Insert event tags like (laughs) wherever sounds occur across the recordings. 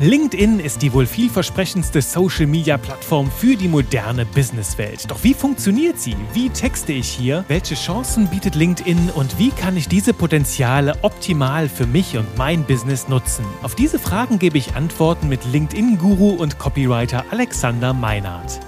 LinkedIn ist die wohl vielversprechendste Social-Media-Plattform für die moderne Businesswelt. Doch wie funktioniert sie? Wie texte ich hier? Welche Chancen bietet LinkedIn und wie kann ich diese Potenziale optimal für mich und mein Business nutzen? Auf diese Fragen gebe ich Antworten mit LinkedIn-Guru und Copywriter Alexander Meinhardt.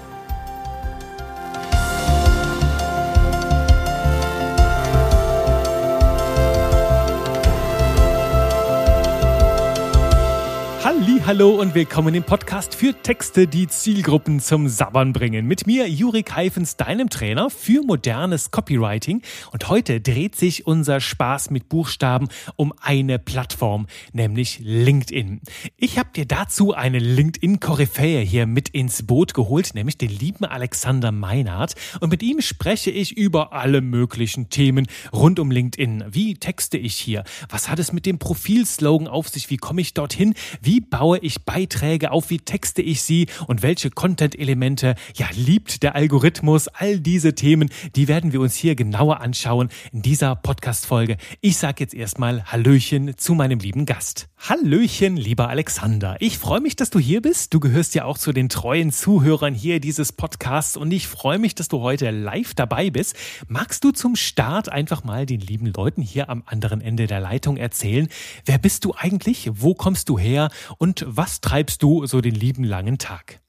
Hallo und willkommen im Podcast für Texte, die Zielgruppen zum Sabbern bringen. Mit mir Jurik Heifens, deinem Trainer für modernes Copywriting. Und heute dreht sich unser Spaß mit Buchstaben um eine Plattform, nämlich LinkedIn. Ich habe dir dazu eine LinkedIn-Koryphäe hier mit ins Boot geholt, nämlich den lieben Alexander Meinhardt. Und mit ihm spreche ich über alle möglichen Themen rund um LinkedIn. Wie texte ich hier? Was hat es mit dem Profilslogan auf sich? Wie komme ich dorthin? Wie baue ich Beiträge auf, wie texte ich sie und welche Content-Elemente, ja, liebt der Algorithmus, all diese Themen, die werden wir uns hier genauer anschauen in dieser Podcast-Folge. Ich sage jetzt erstmal Hallöchen zu meinem lieben Gast. Hallöchen, lieber Alexander. Ich freue mich, dass du hier bist. Du gehörst ja auch zu den treuen Zuhörern hier dieses Podcasts und ich freue mich, dass du heute live dabei bist. Magst du zum Start einfach mal den lieben Leuten hier am anderen Ende der Leitung erzählen, wer bist du eigentlich, wo kommst du her und was treibst du so den lieben langen Tag?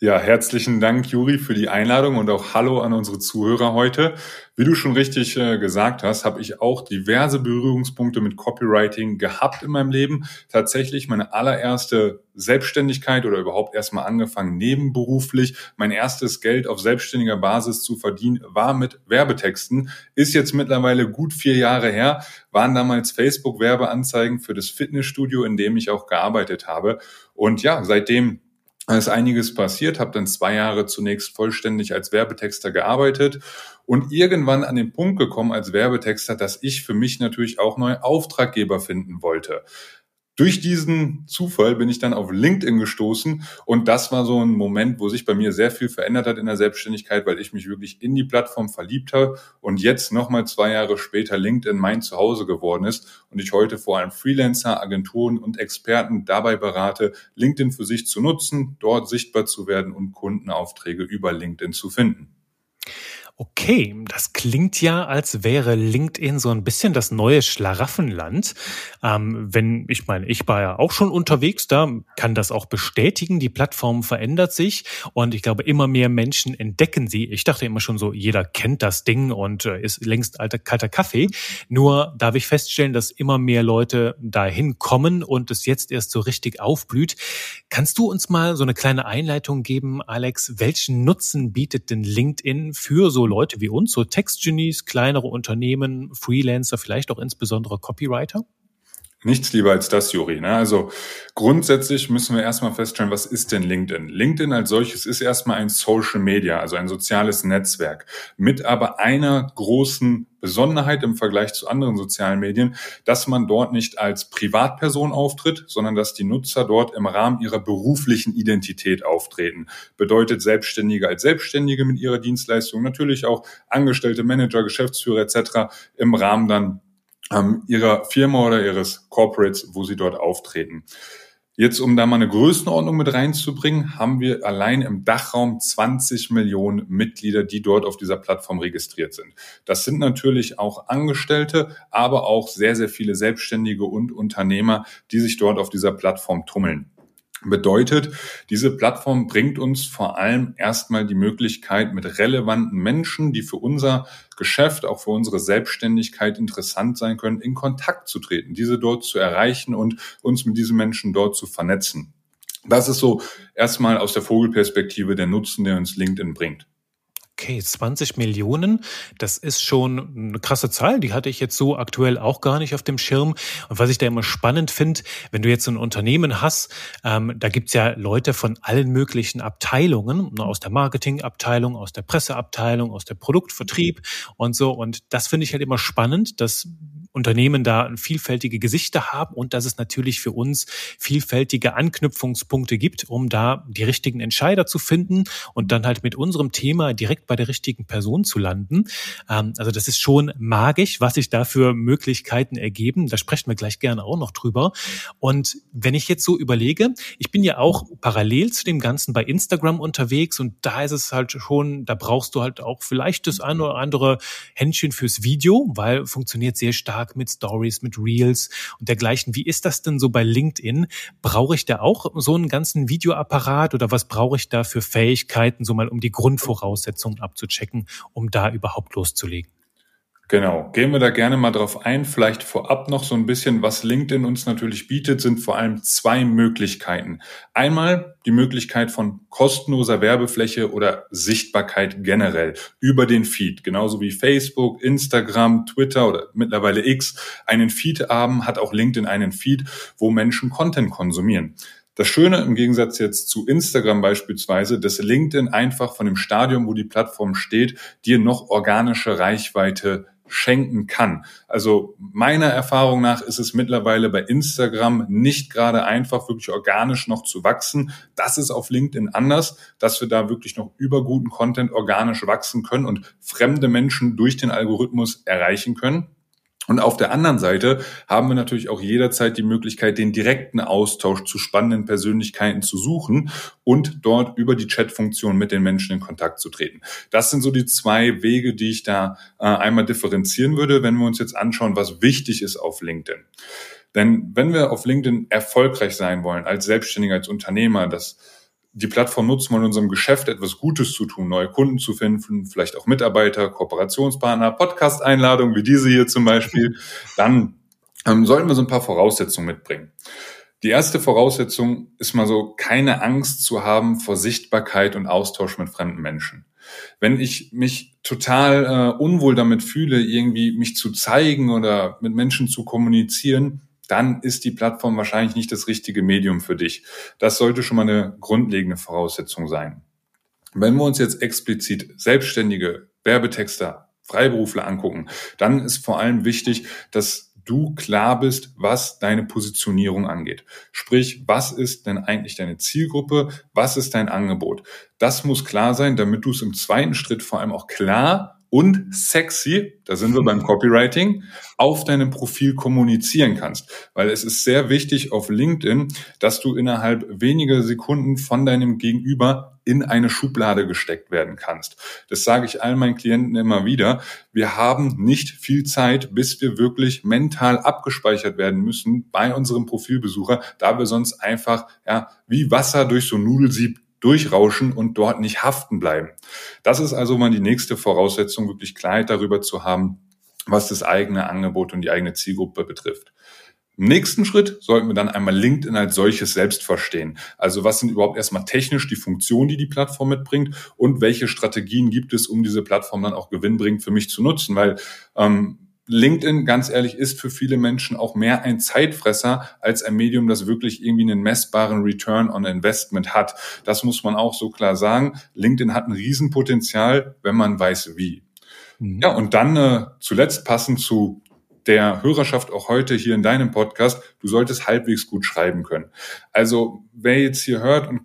Ja, herzlichen Dank, Juri, für die Einladung und auch Hallo an unsere Zuhörer heute. Wie du schon richtig äh, gesagt hast, habe ich auch diverse Berührungspunkte mit Copywriting gehabt in meinem Leben. Tatsächlich meine allererste Selbstständigkeit oder überhaupt erstmal angefangen nebenberuflich. Mein erstes Geld auf selbstständiger Basis zu verdienen war mit Werbetexten. Ist jetzt mittlerweile gut vier Jahre her. Waren damals Facebook-Werbeanzeigen für das Fitnessstudio, in dem ich auch gearbeitet habe. Und ja, seitdem da ist einiges passiert, habe dann zwei Jahre zunächst vollständig als Werbetexter gearbeitet und irgendwann an den Punkt gekommen als Werbetexter, dass ich für mich natürlich auch neue Auftraggeber finden wollte. Durch diesen Zufall bin ich dann auf LinkedIn gestoßen und das war so ein Moment, wo sich bei mir sehr viel verändert hat in der Selbstständigkeit, weil ich mich wirklich in die Plattform verliebt habe und jetzt nochmal zwei Jahre später LinkedIn mein Zuhause geworden ist und ich heute vor allem Freelancer, Agenturen und Experten dabei berate, LinkedIn für sich zu nutzen, dort sichtbar zu werden und Kundenaufträge über LinkedIn zu finden. Okay, das klingt ja, als wäre LinkedIn so ein bisschen das neue Schlaraffenland. Ähm, wenn, ich meine, ich war ja auch schon unterwegs, da kann das auch bestätigen. Die Plattform verändert sich und ich glaube, immer mehr Menschen entdecken sie. Ich dachte immer schon so, jeder kennt das Ding und äh, ist längst alter kalter Kaffee. Nur darf ich feststellen, dass immer mehr Leute dahin kommen und es jetzt erst so richtig aufblüht. Kannst du uns mal so eine kleine Einleitung geben, Alex? Welchen Nutzen bietet denn LinkedIn für so Leute wie uns, so Textgenies, kleinere Unternehmen, Freelancer, vielleicht auch insbesondere Copywriter? Nichts lieber als das, Juri. Ne? Also grundsätzlich müssen wir erstmal feststellen, was ist denn LinkedIn? LinkedIn als solches ist erstmal ein Social Media, also ein soziales Netzwerk, mit aber einer großen Besonderheit im Vergleich zu anderen sozialen Medien, dass man dort nicht als Privatperson auftritt, sondern dass die Nutzer dort im Rahmen ihrer beruflichen Identität auftreten. Bedeutet Selbstständige als Selbstständige mit ihrer Dienstleistung, natürlich auch Angestellte, Manager, Geschäftsführer etc. im Rahmen dann ähm, ihrer Firma oder ihres Corporates, wo sie dort auftreten. Jetzt, um da mal eine Größenordnung mit reinzubringen, haben wir allein im Dachraum 20 Millionen Mitglieder, die dort auf dieser Plattform registriert sind. Das sind natürlich auch Angestellte, aber auch sehr, sehr viele Selbstständige und Unternehmer, die sich dort auf dieser Plattform tummeln. Bedeutet, diese Plattform bringt uns vor allem erstmal die Möglichkeit, mit relevanten Menschen, die für unser Geschäft, auch für unsere Selbstständigkeit interessant sein können, in Kontakt zu treten, diese dort zu erreichen und uns mit diesen Menschen dort zu vernetzen. Das ist so erstmal aus der Vogelperspektive der Nutzen, der uns LinkedIn bringt. Okay, 20 Millionen, das ist schon eine krasse Zahl, die hatte ich jetzt so aktuell auch gar nicht auf dem Schirm. Und was ich da immer spannend finde, wenn du jetzt so ein Unternehmen hast, ähm, da gibt's ja Leute von allen möglichen Abteilungen, ne, aus der Marketingabteilung, aus der Presseabteilung, aus der Produktvertrieb und so. Und das finde ich halt immer spannend, dass Unternehmen da vielfältige Gesichter haben und dass es natürlich für uns vielfältige Anknüpfungspunkte gibt, um da die richtigen Entscheider zu finden und dann halt mit unserem Thema direkt bei der richtigen Person zu landen. Ähm, also das ist schon magisch, was sich da für Möglichkeiten ergeben. Da sprechen wir gleich gerne auch noch drüber. Und wenn ich jetzt so überlege, ich bin ja auch parallel zu dem Ganzen bei Instagram unterwegs und da ist es halt schon, da brauchst du halt auch vielleicht das eine oder andere Händchen fürs Video, weil funktioniert sehr stark mit Stories, mit Reels und dergleichen. Wie ist das denn so bei LinkedIn? Brauche ich da auch so einen ganzen Videoapparat oder was brauche ich da für Fähigkeiten, so mal um die Grundvoraussetzungen abzuchecken, um da überhaupt loszulegen? Genau, gehen wir da gerne mal drauf ein. Vielleicht vorab noch so ein bisschen, was LinkedIn uns natürlich bietet, sind vor allem zwei Möglichkeiten. Einmal die Möglichkeit von kostenloser Werbefläche oder Sichtbarkeit generell über den Feed. Genauso wie Facebook, Instagram, Twitter oder mittlerweile X einen Feed haben, hat auch LinkedIn einen Feed, wo Menschen Content konsumieren. Das Schöne im Gegensatz jetzt zu Instagram beispielsweise, dass LinkedIn einfach von dem Stadium, wo die Plattform steht, dir noch organische Reichweite schenken kann. Also meiner Erfahrung nach ist es mittlerweile bei Instagram nicht gerade einfach, wirklich organisch noch zu wachsen. Das ist auf LinkedIn anders, dass wir da wirklich noch über guten Content organisch wachsen können und fremde Menschen durch den Algorithmus erreichen können. Und auf der anderen Seite haben wir natürlich auch jederzeit die Möglichkeit, den direkten Austausch zu spannenden Persönlichkeiten zu suchen und dort über die Chat-Funktion mit den Menschen in Kontakt zu treten. Das sind so die zwei Wege, die ich da äh, einmal differenzieren würde, wenn wir uns jetzt anschauen, was wichtig ist auf LinkedIn. Denn wenn wir auf LinkedIn erfolgreich sein wollen, als Selbstständiger, als Unternehmer, das die Plattform nutzen, um in unserem Geschäft etwas Gutes zu tun, neue Kunden zu finden, vielleicht auch Mitarbeiter, Kooperationspartner, Podcast-Einladungen wie diese hier zum Beispiel, (laughs) dann ähm, sollten wir so ein paar Voraussetzungen mitbringen. Die erste Voraussetzung ist mal so, keine Angst zu haben vor Sichtbarkeit und Austausch mit fremden Menschen. Wenn ich mich total äh, unwohl damit fühle, irgendwie mich zu zeigen oder mit Menschen zu kommunizieren, dann ist die Plattform wahrscheinlich nicht das richtige Medium für dich. Das sollte schon mal eine grundlegende Voraussetzung sein. Wenn wir uns jetzt explizit selbstständige Werbetexter, Freiberufler angucken, dann ist vor allem wichtig, dass du klar bist, was deine Positionierung angeht. Sprich, was ist denn eigentlich deine Zielgruppe? Was ist dein Angebot? Das muss klar sein, damit du es im zweiten Schritt vor allem auch klar und sexy, da sind wir beim Copywriting, auf deinem Profil kommunizieren kannst. Weil es ist sehr wichtig auf LinkedIn, dass du innerhalb weniger Sekunden von deinem Gegenüber in eine Schublade gesteckt werden kannst. Das sage ich all meinen Klienten immer wieder. Wir haben nicht viel Zeit, bis wir wirklich mental abgespeichert werden müssen bei unserem Profilbesucher, da wir sonst einfach ja wie Wasser durch so Nudelsieb durchrauschen und dort nicht haften bleiben. Das ist also mal die nächste Voraussetzung, wirklich Klarheit darüber zu haben, was das eigene Angebot und die eigene Zielgruppe betrifft. Im nächsten Schritt sollten wir dann einmal LinkedIn als solches selbst verstehen. Also was sind überhaupt erstmal technisch die Funktionen, die die Plattform mitbringt und welche Strategien gibt es, um diese Plattform dann auch gewinnbringend für mich zu nutzen? Weil ähm, LinkedIn, ganz ehrlich, ist für viele Menschen auch mehr ein Zeitfresser als ein Medium, das wirklich irgendwie einen messbaren Return on Investment hat. Das muss man auch so klar sagen. LinkedIn hat ein Riesenpotenzial, wenn man weiß wie. Mhm. Ja, und dann äh, zuletzt passend zu der Hörerschaft auch heute hier in deinem Podcast, du solltest halbwegs gut schreiben können. Also wer jetzt hier hört und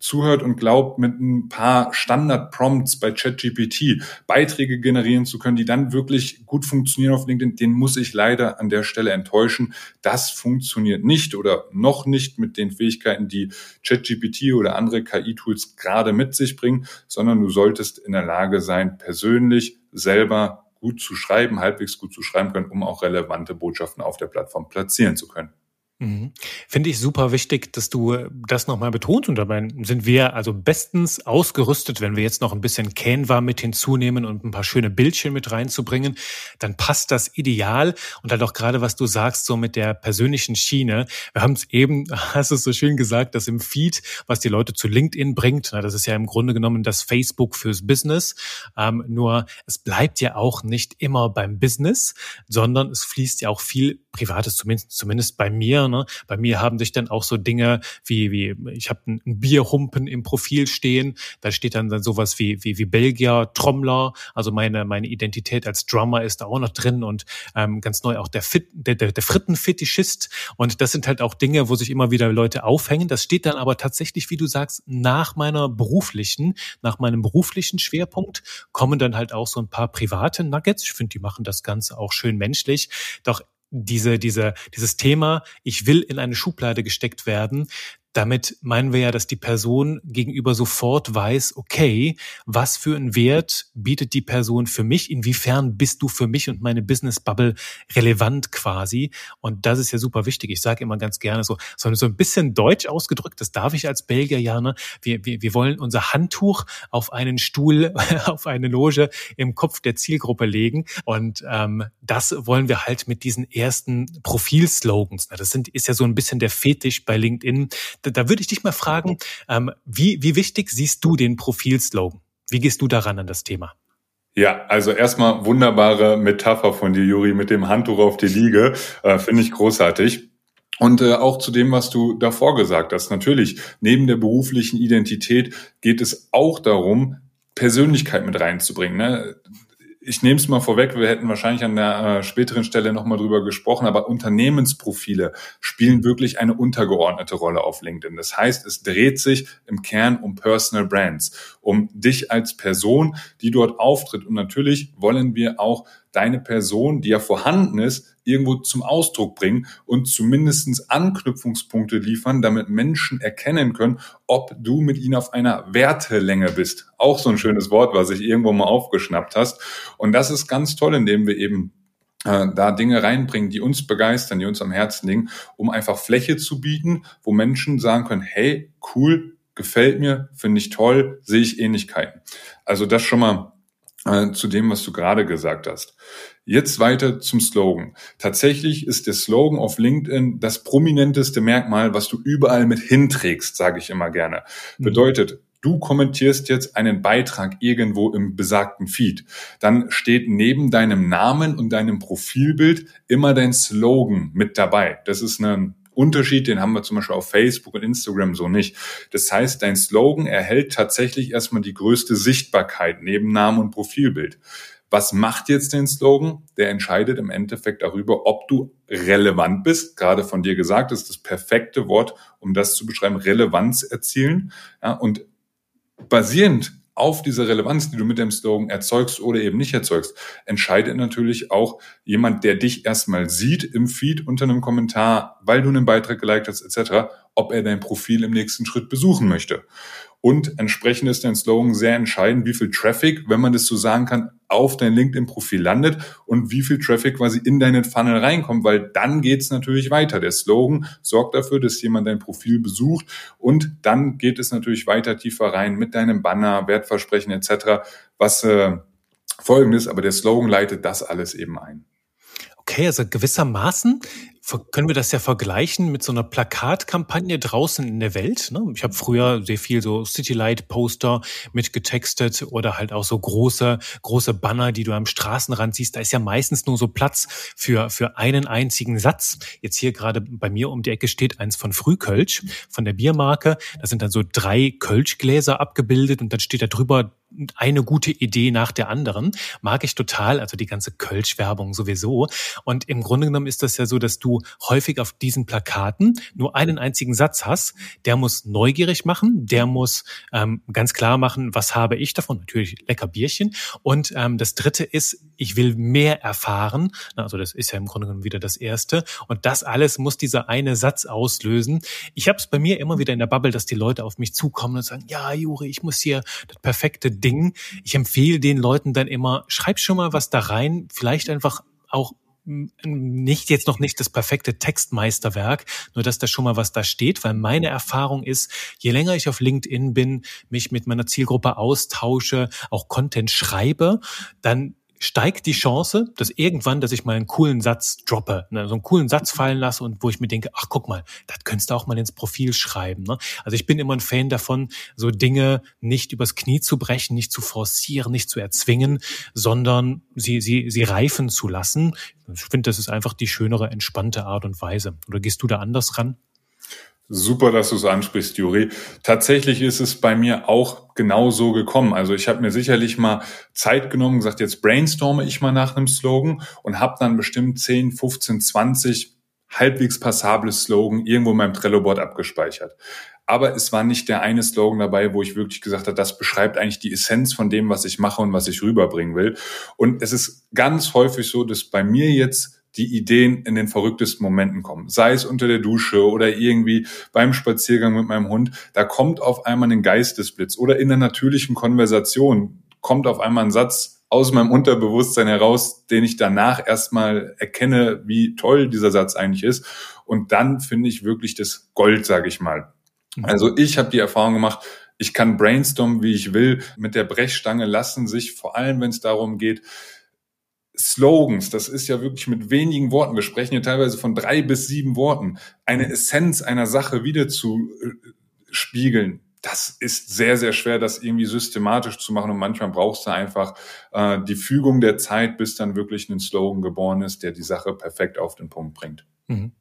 zuhört und glaubt, mit ein paar Standard-Prompts bei ChatGPT Beiträge generieren zu können, die dann wirklich gut funktionieren auf LinkedIn, den muss ich leider an der Stelle enttäuschen. Das funktioniert nicht oder noch nicht mit den Fähigkeiten, die ChatGPT oder andere KI-Tools gerade mit sich bringen, sondern du solltest in der Lage sein, persönlich selber gut zu schreiben, halbwegs gut zu schreiben können, um auch relevante Botschaften auf der Plattform platzieren zu können. Mhm. Finde ich super wichtig, dass du das nochmal betonst. Und dabei sind wir also bestens ausgerüstet, wenn wir jetzt noch ein bisschen Canva mit hinzunehmen und ein paar schöne Bildchen mit reinzubringen, dann passt das ideal. Und halt auch gerade, was du sagst, so mit der persönlichen Schiene. Wir haben es eben, (laughs) hast du es so schön gesagt, dass im Feed, was die Leute zu LinkedIn bringt, das ist ja im Grunde genommen das Facebook fürs Business. Ähm, nur es bleibt ja auch nicht immer beim Business, sondern es fließt ja auch viel privates zumindest, zumindest bei mir. Ne? Bei mir haben sich dann auch so Dinge wie, wie ich habe einen Bierhumpen im Profil stehen. Da steht dann, dann sowas wie, wie, wie Belgier, Trommler. Also meine, meine Identität als Drummer ist da auch noch drin und ähm, ganz neu auch der, Fit, der, der, der Frittenfetischist. Und das sind halt auch Dinge, wo sich immer wieder Leute aufhängen. Das steht dann aber tatsächlich, wie du sagst, nach meiner beruflichen, nach meinem beruflichen Schwerpunkt kommen dann halt auch so ein paar private Nuggets. Ich finde, die machen das Ganze auch schön menschlich. Doch diese, diese, dieses Thema, ich will in eine Schublade gesteckt werden, damit meinen wir ja, dass die Person gegenüber sofort weiß, okay, was für einen Wert bietet die Person für mich? Inwiefern bist du für mich und meine Business Bubble relevant quasi? Und das ist ja super wichtig. Ich sage immer ganz gerne so, so ein bisschen deutsch ausgedrückt, das darf ich als Belgier ja, ne? Wir, wir, wir wollen unser Handtuch auf einen Stuhl, (laughs) auf eine Loge im Kopf der Zielgruppe legen. Und ähm, das wollen wir halt mit diesen ersten Profilslogans. Das sind, ist ja so ein bisschen der Fetisch bei LinkedIn da, da würde ich dich mal fragen, ähm, wie, wie wichtig siehst du den Profilslogan? Wie gehst du daran an das Thema? Ja, also erstmal wunderbare Metapher von dir, Juri, mit dem Handtuch auf die Liege. Äh, Finde ich großartig. Und äh, auch zu dem, was du davor gesagt hast. Natürlich, neben der beruflichen Identität geht es auch darum, Persönlichkeit mit reinzubringen. Ne? Ich nehme es mal vorweg, wir hätten wahrscheinlich an der äh, späteren Stelle nochmal drüber gesprochen, aber Unternehmensprofile spielen wirklich eine untergeordnete Rolle auf LinkedIn. Das heißt, es dreht sich im Kern um Personal Brands, um dich als Person, die dort auftritt. Und natürlich wollen wir auch deine Person, die ja vorhanden ist, irgendwo zum Ausdruck bringen und zumindestens Anknüpfungspunkte liefern, damit Menschen erkennen können, ob du mit ihnen auf einer Wertelänge bist. Auch so ein schönes Wort, was ich irgendwo mal aufgeschnappt hast. Und das ist ganz toll, indem wir eben äh, da Dinge reinbringen, die uns begeistern, die uns am Herzen liegen, um einfach Fläche zu bieten, wo Menschen sagen können, hey, cool, gefällt mir, finde ich toll, sehe ich Ähnlichkeiten. Also das schon mal äh, zu dem, was du gerade gesagt hast. Jetzt weiter zum Slogan. Tatsächlich ist der Slogan auf LinkedIn das prominenteste Merkmal, was du überall mit hinträgst, sage ich immer gerne. Mhm. Bedeutet, du kommentierst jetzt einen Beitrag irgendwo im besagten Feed, dann steht neben deinem Namen und deinem Profilbild immer dein Slogan mit dabei. Das ist ein Unterschied, den haben wir zum Beispiel auf Facebook und Instagram so nicht. Das heißt, dein Slogan erhält tatsächlich erstmal die größte Sichtbarkeit neben Namen und Profilbild. Was macht jetzt den Slogan? Der entscheidet im Endeffekt darüber, ob du relevant bist. Gerade von dir gesagt, ist das perfekte Wort, um das zu beschreiben, Relevanz erzielen. Ja, und basierend auf diese Relevanz, die du mit dem Slogan erzeugst oder eben nicht erzeugst, entscheidet natürlich auch jemand, der dich erstmal sieht im Feed unter einem Kommentar, weil du einen Beitrag geliked hast, etc., ob er dein Profil im nächsten Schritt besuchen möchte. Und entsprechend ist dein Slogan sehr entscheidend, wie viel Traffic, wenn man das so sagen kann, auf dein LinkedIn-Profil landet und wie viel Traffic quasi in deinen Funnel reinkommt, weil dann geht's natürlich weiter. Der Slogan sorgt dafür, dass jemand dein Profil besucht und dann geht es natürlich weiter tiefer rein mit deinem Banner, Wertversprechen etc., was äh, folgendes, aber der Slogan leitet das alles eben ein. Okay, also gewissermaßen können wir das ja vergleichen mit so einer Plakatkampagne draußen in der Welt. Ne? Ich habe früher sehr viel so Citylight-Poster mitgetextet oder halt auch so große, große Banner, die du am Straßenrand siehst. Da ist ja meistens nur so Platz für, für einen einzigen Satz. Jetzt hier gerade bei mir um die Ecke steht eins von Frühkölsch, von der Biermarke. Da sind dann so drei Kölschgläser abgebildet und dann steht da drüber eine gute Idee nach der anderen. Mag ich total, also die ganze Kölsch-Werbung sowieso. Und im Grunde genommen ist das ja so, dass du häufig auf diesen Plakaten nur einen einzigen Satz hast. Der muss neugierig machen, der muss ähm, ganz klar machen, was habe ich davon? Natürlich lecker Bierchen. Und ähm, das dritte ist, ich will mehr erfahren. Also das ist ja im Grunde genommen wieder das Erste. Und das alles muss dieser eine Satz auslösen. Ich habe es bei mir immer wieder in der Bubble, dass die Leute auf mich zukommen und sagen, ja, Juri, ich muss hier das perfekte Ding. Ich empfehle den Leuten dann immer, schreib schon mal was da rein, vielleicht einfach auch nicht jetzt noch nicht das perfekte Textmeisterwerk, nur dass da schon mal was da steht, weil meine Erfahrung ist, je länger ich auf LinkedIn bin, mich mit meiner Zielgruppe austausche, auch Content schreibe, dann steigt die Chance, dass irgendwann, dass ich mal einen coolen Satz droppe, ne, so einen coolen Satz fallen lasse und wo ich mir denke, ach guck mal, das könntest du auch mal ins Profil schreiben. Ne? Also ich bin immer ein Fan davon, so Dinge nicht übers Knie zu brechen, nicht zu forcieren, nicht zu erzwingen, sondern sie, sie, sie reifen zu lassen. Ich finde, das ist einfach die schönere, entspannte Art und Weise. Oder gehst du da anders ran? Super, dass du es ansprichst, Juri. Tatsächlich ist es bei mir auch genau so gekommen. Also ich habe mir sicherlich mal Zeit genommen, gesagt, jetzt brainstorme ich mal nach einem Slogan und habe dann bestimmt 10, 15, 20 halbwegs passable Slogan irgendwo in meinem Trello-Board abgespeichert. Aber es war nicht der eine Slogan dabei, wo ich wirklich gesagt habe, das beschreibt eigentlich die Essenz von dem, was ich mache und was ich rüberbringen will. Und es ist ganz häufig so, dass bei mir jetzt die Ideen in den verrücktesten Momenten kommen. Sei es unter der Dusche oder irgendwie beim Spaziergang mit meinem Hund. Da kommt auf einmal ein Geistesblitz oder in der natürlichen Konversation kommt auf einmal ein Satz aus meinem Unterbewusstsein heraus, den ich danach erstmal erkenne, wie toll dieser Satz eigentlich ist. Und dann finde ich wirklich das Gold, sage ich mal. Mhm. Also ich habe die Erfahrung gemacht, ich kann brainstormen, wie ich will. Mit der Brechstange lassen sich, vor allem wenn es darum geht, Slogans, das ist ja wirklich mit wenigen Worten, wir sprechen ja teilweise von drei bis sieben Worten, eine Essenz einer Sache wieder zu äh, spiegeln. Das ist sehr, sehr schwer, das irgendwie systematisch zu machen und manchmal brauchst du einfach äh, die Fügung der Zeit, bis dann wirklich ein Slogan geboren ist, der die Sache perfekt auf den Punkt bringt. Mhm.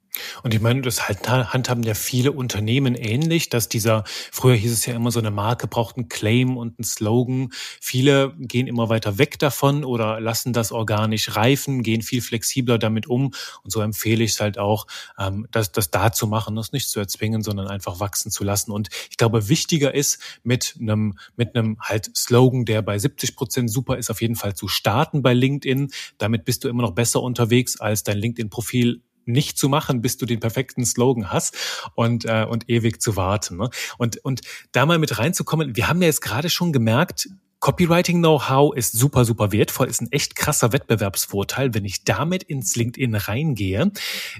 Und ich meine, das handhaben ja viele Unternehmen ähnlich, dass dieser, früher hieß es ja immer, so eine Marke braucht einen Claim und einen Slogan. Viele gehen immer weiter weg davon oder lassen das organisch reifen, gehen viel flexibler damit um. Und so empfehle ich es halt auch, ähm, das, das da zu machen, das nicht zu erzwingen, sondern einfach wachsen zu lassen. Und ich glaube, wichtiger ist, mit einem, mit einem halt Slogan, der bei 70 Prozent super ist, auf jeden Fall zu starten bei LinkedIn. Damit bist du immer noch besser unterwegs, als dein LinkedIn-Profil nicht zu machen, bis du den perfekten Slogan hast und, äh, und ewig zu warten. Ne? Und, und da mal mit reinzukommen, wir haben ja jetzt gerade schon gemerkt, Copywriting-Know-how ist super, super wertvoll, ist ein echt krasser Wettbewerbsvorteil, wenn ich damit ins LinkedIn reingehe.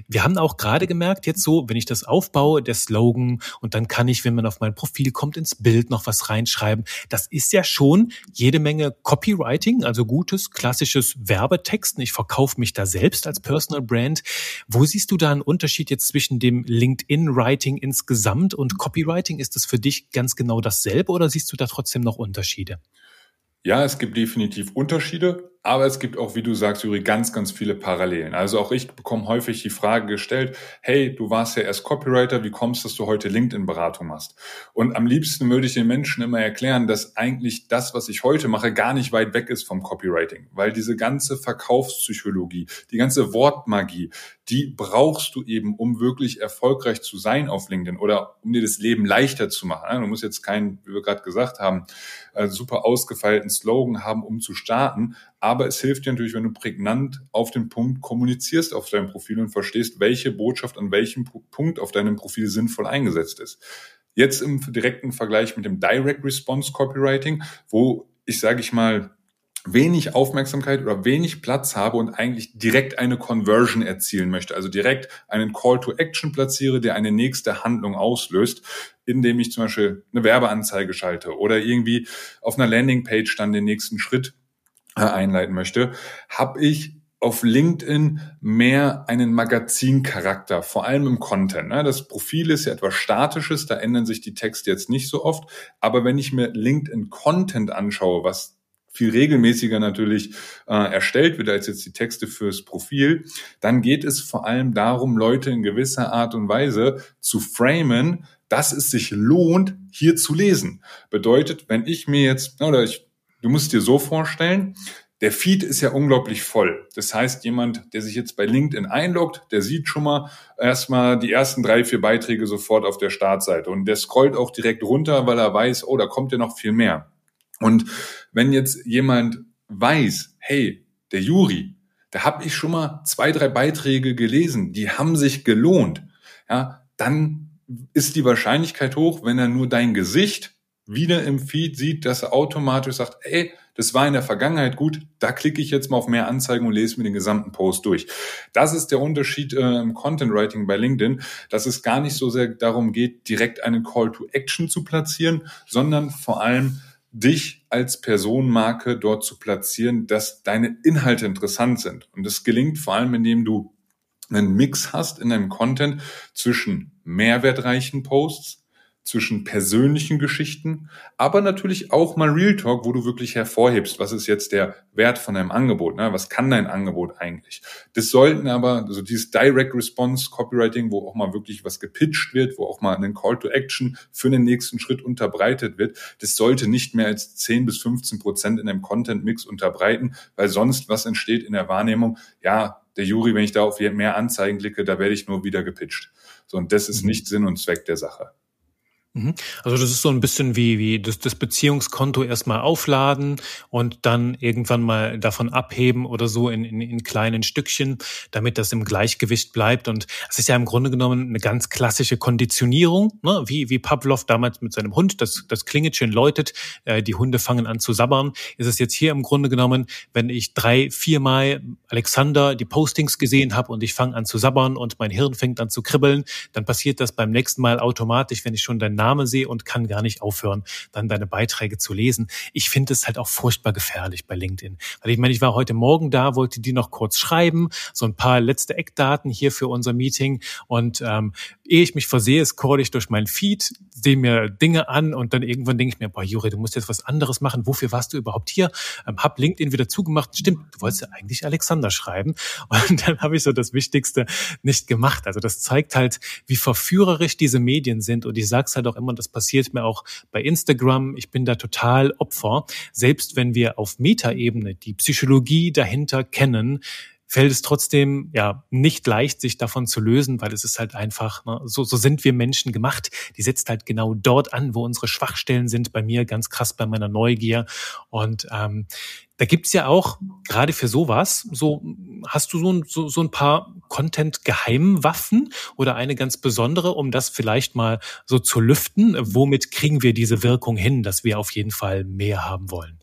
Wir haben auch gerade gemerkt, jetzt so, wenn ich das aufbaue, der Slogan, und dann kann ich, wenn man auf mein Profil kommt, ins Bild noch was reinschreiben. Das ist ja schon jede Menge Copywriting, also gutes, klassisches Werbetexten. Ich verkaufe mich da selbst als Personal Brand. Wo siehst du da einen Unterschied jetzt zwischen dem LinkedIn-Writing insgesamt und Copywriting? Ist das für dich ganz genau dasselbe oder siehst du da trotzdem noch Unterschiede? Ja, es gibt definitiv Unterschiede. Aber es gibt auch, wie du sagst, Juri, ganz, ganz viele Parallelen. Also auch ich bekomme häufig die Frage gestellt, hey, du warst ja erst Copywriter, wie kommst du, dass du heute LinkedIn-Beratung machst? Und am liebsten würde ich den Menschen immer erklären, dass eigentlich das, was ich heute mache, gar nicht weit weg ist vom Copywriting. Weil diese ganze Verkaufspsychologie, die ganze Wortmagie, die brauchst du eben, um wirklich erfolgreich zu sein auf LinkedIn oder um dir das Leben leichter zu machen. Du musst jetzt keinen, wie wir gerade gesagt haben, äh, super ausgefeilten Slogan haben, um zu starten. Aber es hilft dir natürlich, wenn du prägnant auf den Punkt kommunizierst auf deinem Profil und verstehst, welche Botschaft an welchem Punkt auf deinem Profil sinnvoll eingesetzt ist. Jetzt im direkten Vergleich mit dem Direct Response Copywriting, wo ich sage ich mal wenig Aufmerksamkeit oder wenig Platz habe und eigentlich direkt eine Conversion erzielen möchte, also direkt einen Call to Action platziere, der eine nächste Handlung auslöst, indem ich zum Beispiel eine Werbeanzeige schalte oder irgendwie auf einer Landingpage dann den nächsten Schritt einleiten möchte, habe ich auf LinkedIn mehr einen Magazincharakter, vor allem im Content. Ne? Das Profil ist ja etwas Statisches, da ändern sich die Texte jetzt nicht so oft. Aber wenn ich mir LinkedIn Content anschaue, was viel regelmäßiger natürlich äh, erstellt wird als jetzt die Texte fürs Profil, dann geht es vor allem darum, Leute in gewisser Art und Weise zu framen, dass es sich lohnt, hier zu lesen. Bedeutet, wenn ich mir jetzt, oder ich Du musst dir so vorstellen, der Feed ist ja unglaublich voll. Das heißt, jemand, der sich jetzt bei LinkedIn einloggt, der sieht schon mal erstmal die ersten drei, vier Beiträge sofort auf der Startseite und der scrollt auch direkt runter, weil er weiß, oh, da kommt ja noch viel mehr. Und wenn jetzt jemand weiß, hey, der Juri, da habe ich schon mal zwei, drei Beiträge gelesen, die haben sich gelohnt, ja, dann ist die Wahrscheinlichkeit hoch, wenn er nur dein Gesicht wieder im Feed sieht, dass er automatisch sagt, ey, das war in der Vergangenheit gut, da klicke ich jetzt mal auf mehr Anzeigen und lese mir den gesamten Post durch. Das ist der Unterschied äh, im Content Writing bei LinkedIn, dass es gar nicht so sehr darum geht, direkt einen Call to Action zu platzieren, sondern vor allem dich als Personenmarke dort zu platzieren, dass deine Inhalte interessant sind. Und das gelingt vor allem, indem du einen Mix hast in deinem Content zwischen mehrwertreichen Posts, zwischen persönlichen Geschichten, aber natürlich auch mal Real Talk, wo du wirklich hervorhebst, was ist jetzt der Wert von deinem Angebot, ne? was kann dein Angebot eigentlich. Das sollten aber, also dieses Direct Response Copywriting, wo auch mal wirklich was gepitcht wird, wo auch mal ein Call to Action für den nächsten Schritt unterbreitet wird, das sollte nicht mehr als 10 bis 15 Prozent in dem Content Mix unterbreiten, weil sonst was entsteht in der Wahrnehmung, ja, der Juri, wenn ich da auf mehr Anzeigen klicke, da werde ich nur wieder gepitcht. So, und das ist mhm. nicht Sinn und Zweck der Sache. Mhm. Also das ist so ein bisschen wie, wie das, das Beziehungskonto erstmal aufladen und dann irgendwann mal davon abheben oder so in, in, in kleinen Stückchen, damit das im Gleichgewicht bleibt. Und es ist ja im Grunde genommen eine ganz klassische Konditionierung, ne? wie, wie Pavlov damals mit seinem Hund, das, das Klingelchen läutet, äh, die Hunde fangen an zu sabbern. Ist es jetzt hier im Grunde genommen, wenn ich drei, viermal Alexander die Postings gesehen habe und ich fange an zu sabbern und mein Hirn fängt an zu kribbeln, dann passiert das beim nächsten Mal automatisch, wenn ich schon dein Name sehe und kann gar nicht aufhören, dann deine Beiträge zu lesen. Ich finde es halt auch furchtbar gefährlich bei LinkedIn. Weil ich meine, ich war heute Morgen da, wollte die noch kurz schreiben, so ein paar letzte Eckdaten hier für unser Meeting. Und ähm, ehe ich mich versehe, scroll ich durch meinen Feed, sehe mir Dinge an und dann irgendwann denke ich mir, boah, Juri, du musst jetzt was anderes machen. Wofür warst du überhaupt hier? Ähm, hab LinkedIn wieder zugemacht. Stimmt, du wolltest ja eigentlich Alexander schreiben. (laughs) Und dann habe ich so das Wichtigste nicht gemacht. Also das zeigt halt, wie verführerisch diese Medien sind. Und ich sag's halt immer, das passiert mir auch bei Instagram. Ich bin da total Opfer. Selbst wenn wir auf Metaebene die Psychologie dahinter kennen, fällt es trotzdem ja nicht leicht, sich davon zu lösen, weil es ist halt einfach, ne, so, so sind wir Menschen gemacht. Die setzt halt genau dort an, wo unsere Schwachstellen sind. Bei mir ganz krass bei meiner Neugier. Und ähm, da gibt's ja auch, gerade für sowas, so hast du so ein, so, so ein paar Content-Geheimwaffen oder eine ganz besondere, um das vielleicht mal so zu lüften? Womit kriegen wir diese Wirkung hin, dass wir auf jeden Fall mehr haben wollen?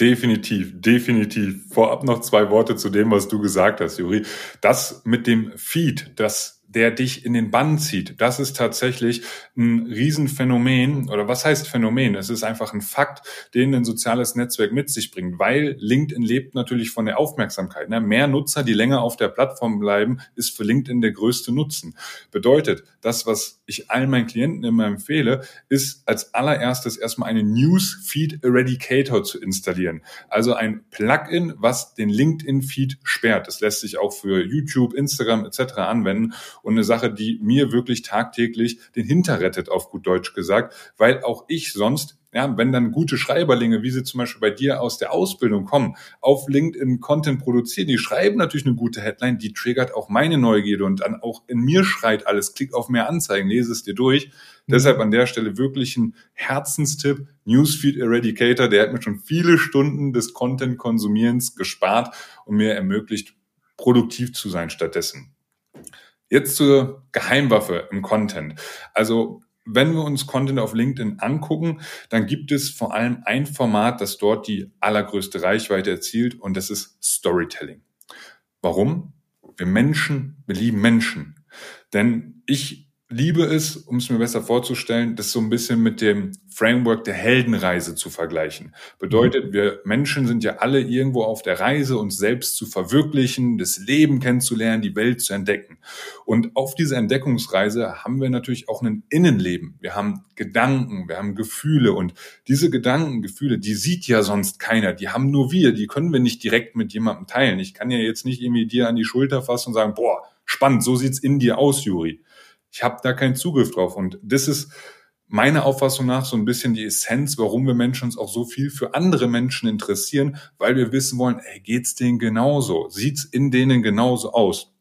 Definitiv, definitiv. Vorab noch zwei Worte zu dem, was du gesagt hast, Juri. Das mit dem Feed, das der dich in den Bann zieht. Das ist tatsächlich ein Riesenphänomen. Oder was heißt Phänomen? Es ist einfach ein Fakt, den ein soziales Netzwerk mit sich bringt, weil LinkedIn lebt natürlich von der Aufmerksamkeit. Ne? Mehr Nutzer, die länger auf der Plattform bleiben, ist für LinkedIn der größte Nutzen. Bedeutet, das, was ich allen meinen Klienten immer empfehle, ist als allererstes erstmal einen Newsfeed Eradicator zu installieren. Also ein Plugin, was den LinkedIn-Feed sperrt. Das lässt sich auch für YouTube, Instagram etc. anwenden und eine Sache, die mir wirklich tagtäglich den Hinter rettet, auf gut Deutsch gesagt, weil auch ich sonst ja, wenn dann gute Schreiberlinge, wie sie zum Beispiel bei dir aus der Ausbildung kommen, auf LinkedIn Content produzieren, die schreiben natürlich eine gute Headline, die triggert auch meine Neugierde und dann auch in mir schreit alles, klick auf mehr Anzeigen, lese es dir durch. Mhm. Deshalb an der Stelle wirklich ein Herzenstipp, Newsfeed Eradicator, der hat mir schon viele Stunden des Content-Konsumierens gespart und mir ermöglicht, produktiv zu sein stattdessen. Jetzt zur Geheimwaffe im Content. Also wenn wir uns Content auf LinkedIn angucken, dann gibt es vor allem ein Format, das dort die allergrößte Reichweite erzielt und das ist Storytelling. Warum? Wir Menschen, wir lieben Menschen. Denn ich liebe es, um es mir besser vorzustellen, das so ein bisschen mit dem Framework der Heldenreise zu vergleichen. Bedeutet, mhm. wir Menschen sind ja alle irgendwo auf der Reise, uns selbst zu verwirklichen, das Leben kennenzulernen, die Welt zu entdecken. Und auf dieser Entdeckungsreise haben wir natürlich auch ein Innenleben. Wir haben Gedanken, wir haben Gefühle und diese Gedanken, Gefühle, die sieht ja sonst keiner. Die haben nur wir, die können wir nicht direkt mit jemandem teilen. Ich kann ja jetzt nicht irgendwie dir an die Schulter fassen und sagen, boah, spannend, so sieht's in dir aus, Juri ich habe da keinen Zugriff drauf. Und das ist meiner Auffassung nach so ein bisschen die Essenz, warum wir Menschen uns auch so viel für andere Menschen interessieren, weil wir wissen wollen, ey, geht's denen genauso? Sieht's in denen genauso aus?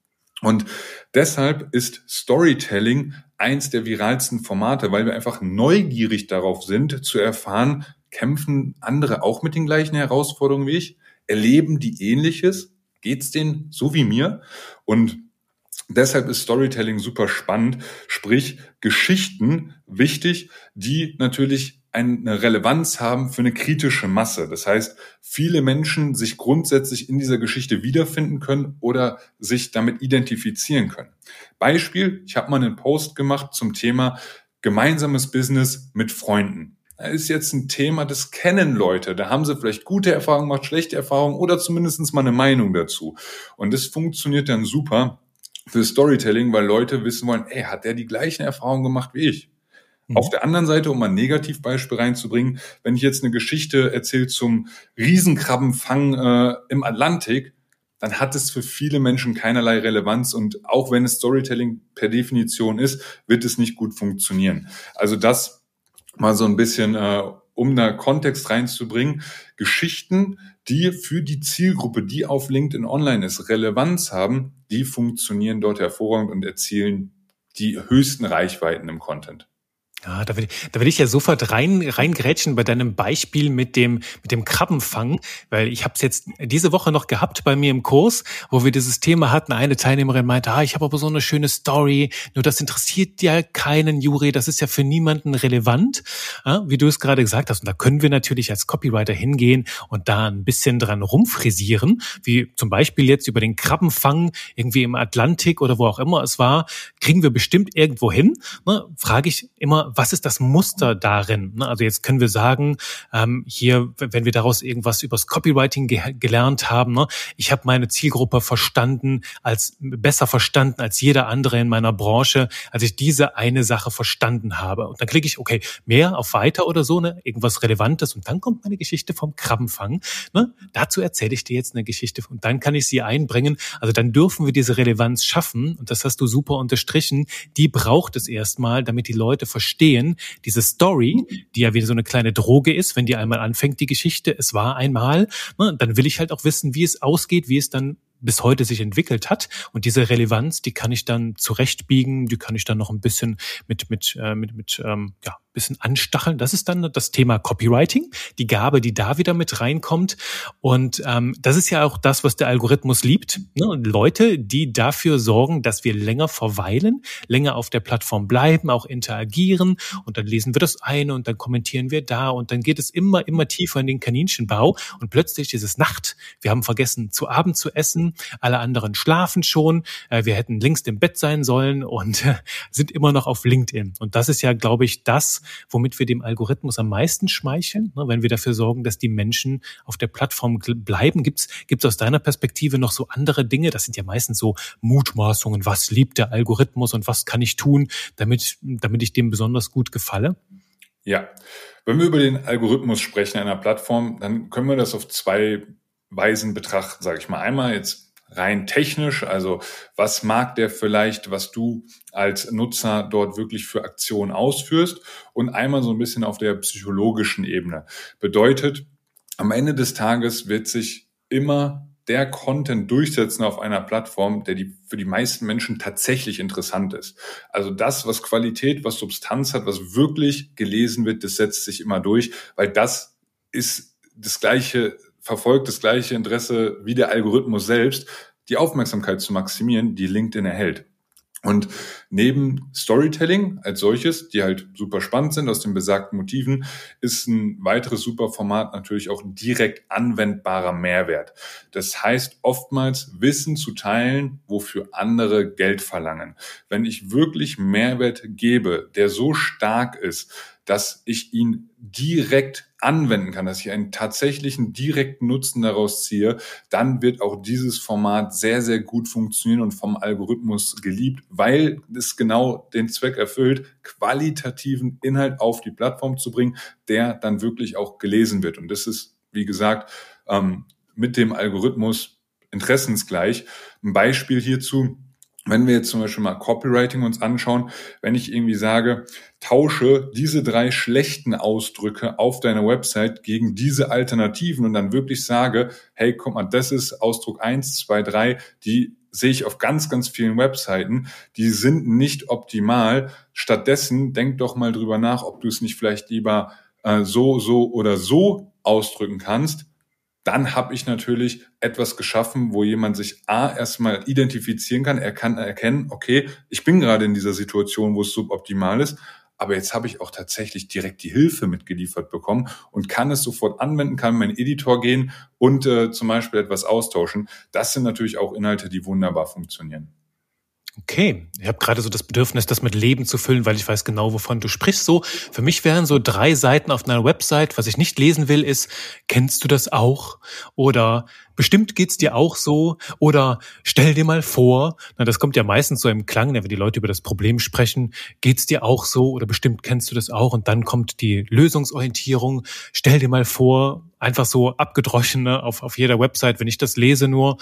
Und deshalb ist Storytelling eins der viralsten Formate, weil wir einfach neugierig darauf sind, zu erfahren, kämpfen andere auch mit den gleichen Herausforderungen wie ich? Erleben die ähnliches? Geht's denen so wie mir? Und Deshalb ist Storytelling super spannend, sprich Geschichten wichtig, die natürlich eine Relevanz haben für eine kritische Masse. Das heißt, viele Menschen sich grundsätzlich in dieser Geschichte wiederfinden können oder sich damit identifizieren können. Beispiel, ich habe mal einen Post gemacht zum Thema gemeinsames Business mit Freunden. Da ist jetzt ein Thema, das kennen Leute. Da haben sie vielleicht gute Erfahrungen gemacht, schlechte Erfahrungen oder zumindest mal eine Meinung dazu. Und das funktioniert dann super für Storytelling, weil Leute wissen wollen, ey, hat der die gleichen Erfahrungen gemacht wie ich? Mhm. Auf der anderen Seite, um ein Negativbeispiel reinzubringen, wenn ich jetzt eine Geschichte erzähle zum Riesenkrabbenfang äh, im Atlantik, dann hat es für viele Menschen keinerlei Relevanz und auch wenn es Storytelling per Definition ist, wird es nicht gut funktionieren. Also das mal so ein bisschen, äh, um da Kontext reinzubringen. Geschichten, die für die Zielgruppe, die auf LinkedIn Online ist, Relevanz haben, die funktionieren dort hervorragend und erzielen die höchsten Reichweiten im Content. Ja, da will, ich, da will ich ja sofort rein reingrätschen bei deinem Beispiel mit dem mit dem Krabbenfang, weil ich habe es jetzt diese Woche noch gehabt bei mir im Kurs, wo wir dieses Thema hatten. Eine Teilnehmerin meinte, ah, ich habe aber so eine schöne Story, nur das interessiert ja keinen Juri, das ist ja für niemanden relevant, ja, wie du es gerade gesagt hast. Und da können wir natürlich als Copywriter hingehen und da ein bisschen dran rumfrisieren, wie zum Beispiel jetzt über den Krabbenfang irgendwie im Atlantik oder wo auch immer es war, kriegen wir bestimmt irgendwo hin. Ne, Frage ich immer was ist das Muster darin? Ne, also jetzt können wir sagen, ähm, hier, wenn wir daraus irgendwas übers Copywriting ge gelernt haben, ne, ich habe meine Zielgruppe verstanden, als besser verstanden als jeder andere in meiner Branche, als ich diese eine Sache verstanden habe. Und dann klicke ich, okay, mehr auf weiter oder so, ne, irgendwas Relevantes und dann kommt meine Geschichte vom Krabbenfang. Ne? Dazu erzähle ich dir jetzt eine Geschichte und dann kann ich sie einbringen. Also dann dürfen wir diese Relevanz schaffen und das hast du super unterstrichen. Die braucht es erstmal, damit die Leute verstehen, verstehen, diese Story, die ja wie so eine kleine Droge ist, wenn die einmal anfängt, die Geschichte, es war einmal, ne, dann will ich halt auch wissen, wie es ausgeht, wie es dann bis heute sich entwickelt hat. Und diese Relevanz, die kann ich dann zurechtbiegen, die kann ich dann noch ein bisschen mit, mit, äh, mit, mit ähm, ja, bisschen anstacheln. Das ist dann das Thema Copywriting, die Gabe, die da wieder mit reinkommt. Und ähm, das ist ja auch das, was der Algorithmus liebt. Ne? Leute, die dafür sorgen, dass wir länger verweilen, länger auf der Plattform bleiben, auch interagieren. Und dann lesen wir das eine und dann kommentieren wir da. Und dann geht es immer, immer tiefer in den Kaninchenbau. Und plötzlich ist es Nacht. Wir haben vergessen, zu Abend zu essen. Alle anderen schlafen schon. Äh, wir hätten längst im Bett sein sollen und (laughs) sind immer noch auf LinkedIn. Und das ist ja, glaube ich, das, womit wir dem Algorithmus am meisten schmeicheln, ne, wenn wir dafür sorgen, dass die Menschen auf der Plattform bleiben. Gibt es aus deiner Perspektive noch so andere Dinge? Das sind ja meistens so Mutmaßungen. Was liebt der Algorithmus und was kann ich tun, damit, damit ich dem besonders gut gefalle? Ja, wenn wir über den Algorithmus sprechen einer Plattform, dann können wir das auf zwei Weisen betrachten, sage ich mal. Einmal jetzt rein technisch, also was mag der vielleicht, was du als Nutzer dort wirklich für Aktionen ausführst und einmal so ein bisschen auf der psychologischen Ebene. Bedeutet, am Ende des Tages wird sich immer der Content durchsetzen auf einer Plattform, der die, für die meisten Menschen tatsächlich interessant ist. Also das, was Qualität, was Substanz hat, was wirklich gelesen wird, das setzt sich immer durch, weil das ist das gleiche verfolgt das gleiche Interesse wie der Algorithmus selbst, die Aufmerksamkeit zu maximieren, die LinkedIn erhält. Und neben Storytelling als solches, die halt super spannend sind aus den besagten Motiven, ist ein weiteres super Format natürlich auch direkt anwendbarer Mehrwert. Das heißt, oftmals Wissen zu teilen, wofür andere Geld verlangen. Wenn ich wirklich Mehrwert gebe, der so stark ist, dass ich ihn direkt anwenden kann, dass ich einen tatsächlichen direkten Nutzen daraus ziehe, dann wird auch dieses Format sehr, sehr gut funktionieren und vom Algorithmus geliebt, weil es genau den Zweck erfüllt, qualitativen Inhalt auf die Plattform zu bringen, der dann wirklich auch gelesen wird. Und das ist, wie gesagt, ähm, mit dem Algorithmus interessensgleich. Ein Beispiel hierzu, wenn wir jetzt zum Beispiel mal Copywriting uns anschauen, wenn ich irgendwie sage, tausche diese drei schlechten Ausdrücke auf deiner Website gegen diese Alternativen und dann wirklich sage, hey, guck mal, das ist Ausdruck eins, zwei, drei, die sehe ich auf ganz, ganz vielen Webseiten, die sind nicht optimal. Stattdessen denk doch mal drüber nach, ob du es nicht vielleicht lieber äh, so, so oder so ausdrücken kannst dann habe ich natürlich etwas geschaffen, wo jemand sich A erstmal identifizieren kann. Er kann erkennen, okay, ich bin gerade in dieser Situation, wo es suboptimal ist, aber jetzt habe ich auch tatsächlich direkt die Hilfe mitgeliefert bekommen und kann es sofort anwenden, kann in meinen Editor gehen und äh, zum Beispiel etwas austauschen. Das sind natürlich auch Inhalte, die wunderbar funktionieren. Okay, ich habe gerade so das Bedürfnis, das mit Leben zu füllen, weil ich weiß genau, wovon du sprichst. So, für mich wären so drei Seiten auf einer Website. Was ich nicht lesen will, ist, kennst du das auch? Oder bestimmt geht's dir auch so? Oder stell dir mal vor. Na, das kommt ja meistens so im Klang, wenn die Leute über das Problem sprechen. Geht's dir auch so? Oder bestimmt kennst du das auch? Und dann kommt die Lösungsorientierung. Stell dir mal vor, einfach so abgedroschene auf, auf jeder Website. Wenn ich das lese nur,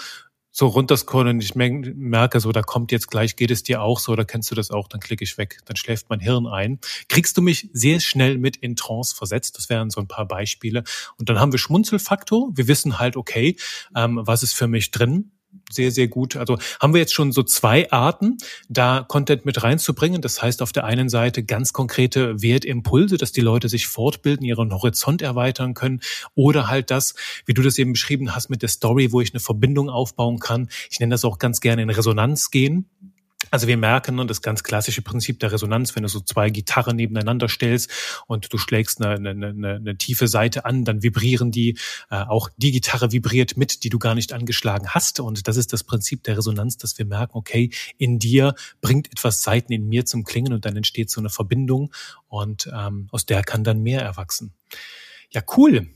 so runterscrollen und ich merke so, da kommt jetzt gleich, geht es dir auch so, oder kennst du das auch, dann klicke ich weg, dann schläft mein Hirn ein. Kriegst du mich sehr schnell mit in Trance versetzt, das wären so ein paar Beispiele. Und dann haben wir Schmunzelfaktor, wir wissen halt, okay, ähm, was ist für mich drin, sehr, sehr gut. Also haben wir jetzt schon so zwei Arten, da Content mit reinzubringen. Das heißt auf der einen Seite ganz konkrete Wertimpulse, dass die Leute sich fortbilden, ihren Horizont erweitern können. Oder halt das, wie du das eben beschrieben hast, mit der Story, wo ich eine Verbindung aufbauen kann. Ich nenne das auch ganz gerne in Resonanz gehen. Also wir merken ne, das ganz klassische Prinzip der Resonanz, wenn du so zwei Gitarren nebeneinander stellst und du schlägst eine, eine, eine, eine tiefe Seite an, dann vibrieren die, äh, auch die Gitarre vibriert mit, die du gar nicht angeschlagen hast. Und das ist das Prinzip der Resonanz, dass wir merken, okay, in dir bringt etwas Seiten in mir zum Klingen und dann entsteht so eine Verbindung und ähm, aus der kann dann mehr erwachsen. Ja, cool.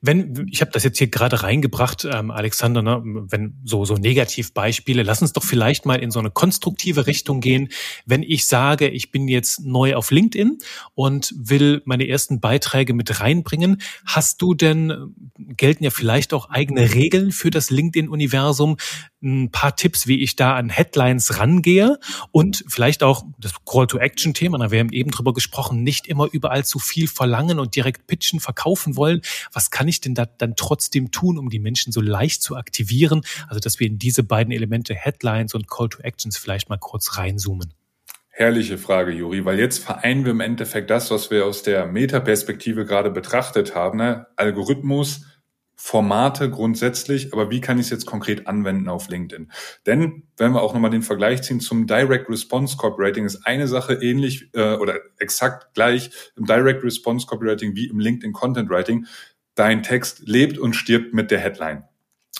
Wenn ich habe das jetzt hier gerade reingebracht, ähm, Alexander, ne, wenn so so Negativbeispiele, lass uns doch vielleicht mal in so eine konstruktive Richtung gehen. Wenn ich sage, ich bin jetzt neu auf LinkedIn und will meine ersten Beiträge mit reinbringen, hast du denn gelten ja vielleicht auch eigene Regeln für das LinkedIn-Universum? Ein paar Tipps, wie ich da an Headlines rangehe und vielleicht auch das Call-to-Action-Thema. Da wir haben eben drüber gesprochen, nicht immer überall zu viel verlangen und direkt pitchen, verkaufen wollen was kann ich denn da dann trotzdem tun, um die Menschen so leicht zu aktivieren? Also, dass wir in diese beiden Elemente Headlines und Call to Actions vielleicht mal kurz reinzoomen. Herrliche Frage, Juri, weil jetzt vereinen wir im Endeffekt das, was wir aus der Metaperspektive gerade betrachtet haben. Ne? Algorithmus, Formate grundsätzlich, aber wie kann ich es jetzt konkret anwenden auf LinkedIn? Denn wenn wir auch nochmal den Vergleich ziehen zum Direct Response Copywriting, ist eine Sache ähnlich äh, oder exakt gleich im Direct Response Copywriting wie im LinkedIn Content Writing dein Text lebt und stirbt mit der Headline.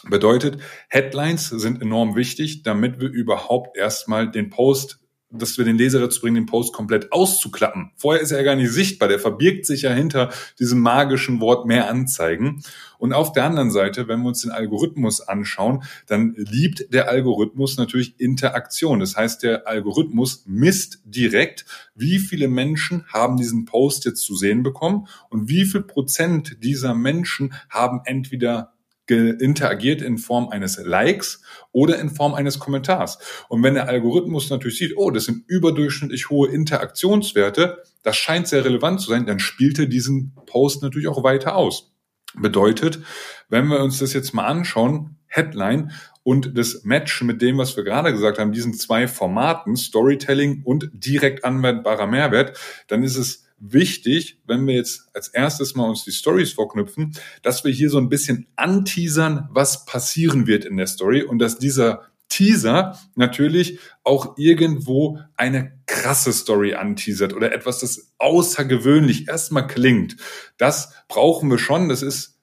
Bedeutet, Headlines sind enorm wichtig, damit wir überhaupt erstmal den Post dass wir den Leser dazu bringen, den Post komplett auszuklappen. Vorher ist er ja gar nicht sichtbar, der verbirgt sich ja hinter diesem magischen Wort mehr anzeigen. Und auf der anderen Seite, wenn wir uns den Algorithmus anschauen, dann liebt der Algorithmus natürlich Interaktion. Das heißt, der Algorithmus misst direkt, wie viele Menschen haben diesen Post jetzt zu sehen bekommen und wie viel Prozent dieser Menschen haben entweder interagiert in Form eines Likes oder in Form eines Kommentars. Und wenn der Algorithmus natürlich sieht, oh, das sind überdurchschnittlich hohe Interaktionswerte, das scheint sehr relevant zu sein, dann spielt er diesen Post natürlich auch weiter aus. Bedeutet, wenn wir uns das jetzt mal anschauen, Headline und das Match mit dem, was wir gerade gesagt haben, diesen zwei Formaten, Storytelling und direkt anwendbarer Mehrwert, dann ist es wichtig, wenn wir jetzt als erstes mal uns die Stories vorknüpfen, dass wir hier so ein bisschen anteasern, was passieren wird in der Story und dass dieser Teaser natürlich auch irgendwo eine krasse Story anteasert oder etwas, das außergewöhnlich erstmal klingt. Das brauchen wir schon. Das ist